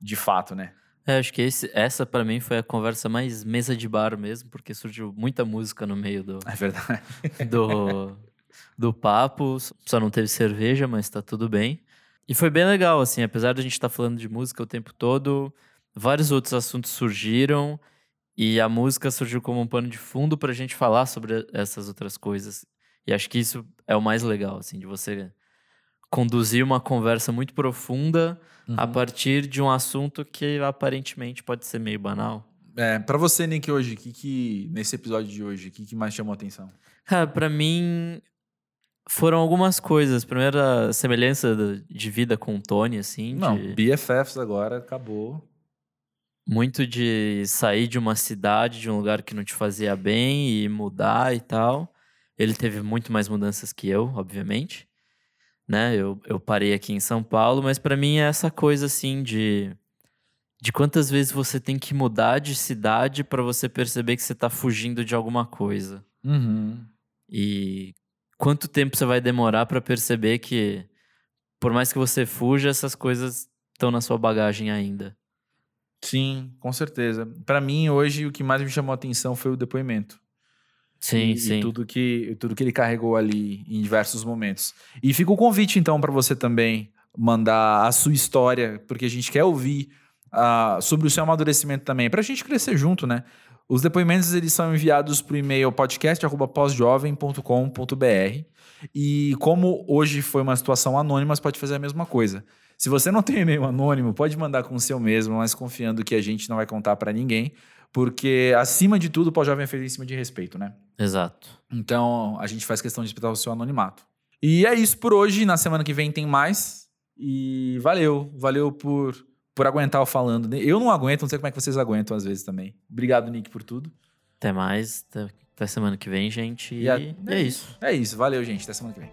de fato, né? É, acho que esse- essa pra mim foi a conversa mais mesa de bar mesmo, porque surgiu muita música no meio do, É verdade. do, do papo. Só não teve cerveja, mas tá tudo bem. E foi bem legal, assim, apesar de a gente estar falando de música o tempo todo, vários outros assuntos surgiram e a música surgiu como um pano de fundo pra gente falar sobre essas outras coisas. E acho que isso é o mais legal, assim, de você conduzir uma conversa muito profunda a partir de um assunto que aparentemente pode ser meio banal. É, pra você, Nick, hoje, o que, que nesse episódio de hoje, o que, que mais chamou a atenção? Cara, pra mim foram algumas coisas. Primeiro, a semelhança de vida com o Tony, assim. Não, de- BFFs agora acabou. muito de sair de uma cidade, de um lugar que não te fazia bem e mudar e tal. Ele teve muito mais mudanças que eu, obviamente. Né? Eu, eu parei aqui em São Paulo, mas pra mim é essa coisa assim de de quantas vezes você tem que mudar de cidade pra você perceber que você tá fugindo de alguma coisa. Uhum. E quanto tempo você vai demorar pra perceber que, por mais que você fuja, essas coisas estão na sua bagagem ainda. Sim, com certeza. Pra mim, hoje, o que mais me chamou a atenção foi o depoimento. Sim, e, sim. E tudo que, tudo que ele carregou ali em diversos momentos. E fica o convite, então, pra você também mandar a sua história, porque a gente quer ouvir ah, sobre o seu amadurecimento também, pra gente crescer junto, né? Os depoimentos eles são enviados por e-mail podcast@posjovem.com.br. E como hoje foi uma situação anônima, você pode fazer a mesma coisa. Se você não tem e-mail anônimo, pode mandar com o seu mesmo, mas confiando que a gente não vai contar pra ninguém, porque acima de tudo, o pós-jovem é feito em cima de respeito, né? Exato. Então, a gente faz questão de respeitar o seu anonimato. E é isso por hoje. Na semana que vem tem mais. E valeu. Valeu por, por aguentar o falando. Eu não aguento, não sei como é que vocês aguentam às vezes também. Obrigado, Nick, por tudo. Até mais. Até, até semana que vem, gente. E, a- e é isso. É isso. Valeu, gente. Até semana que vem.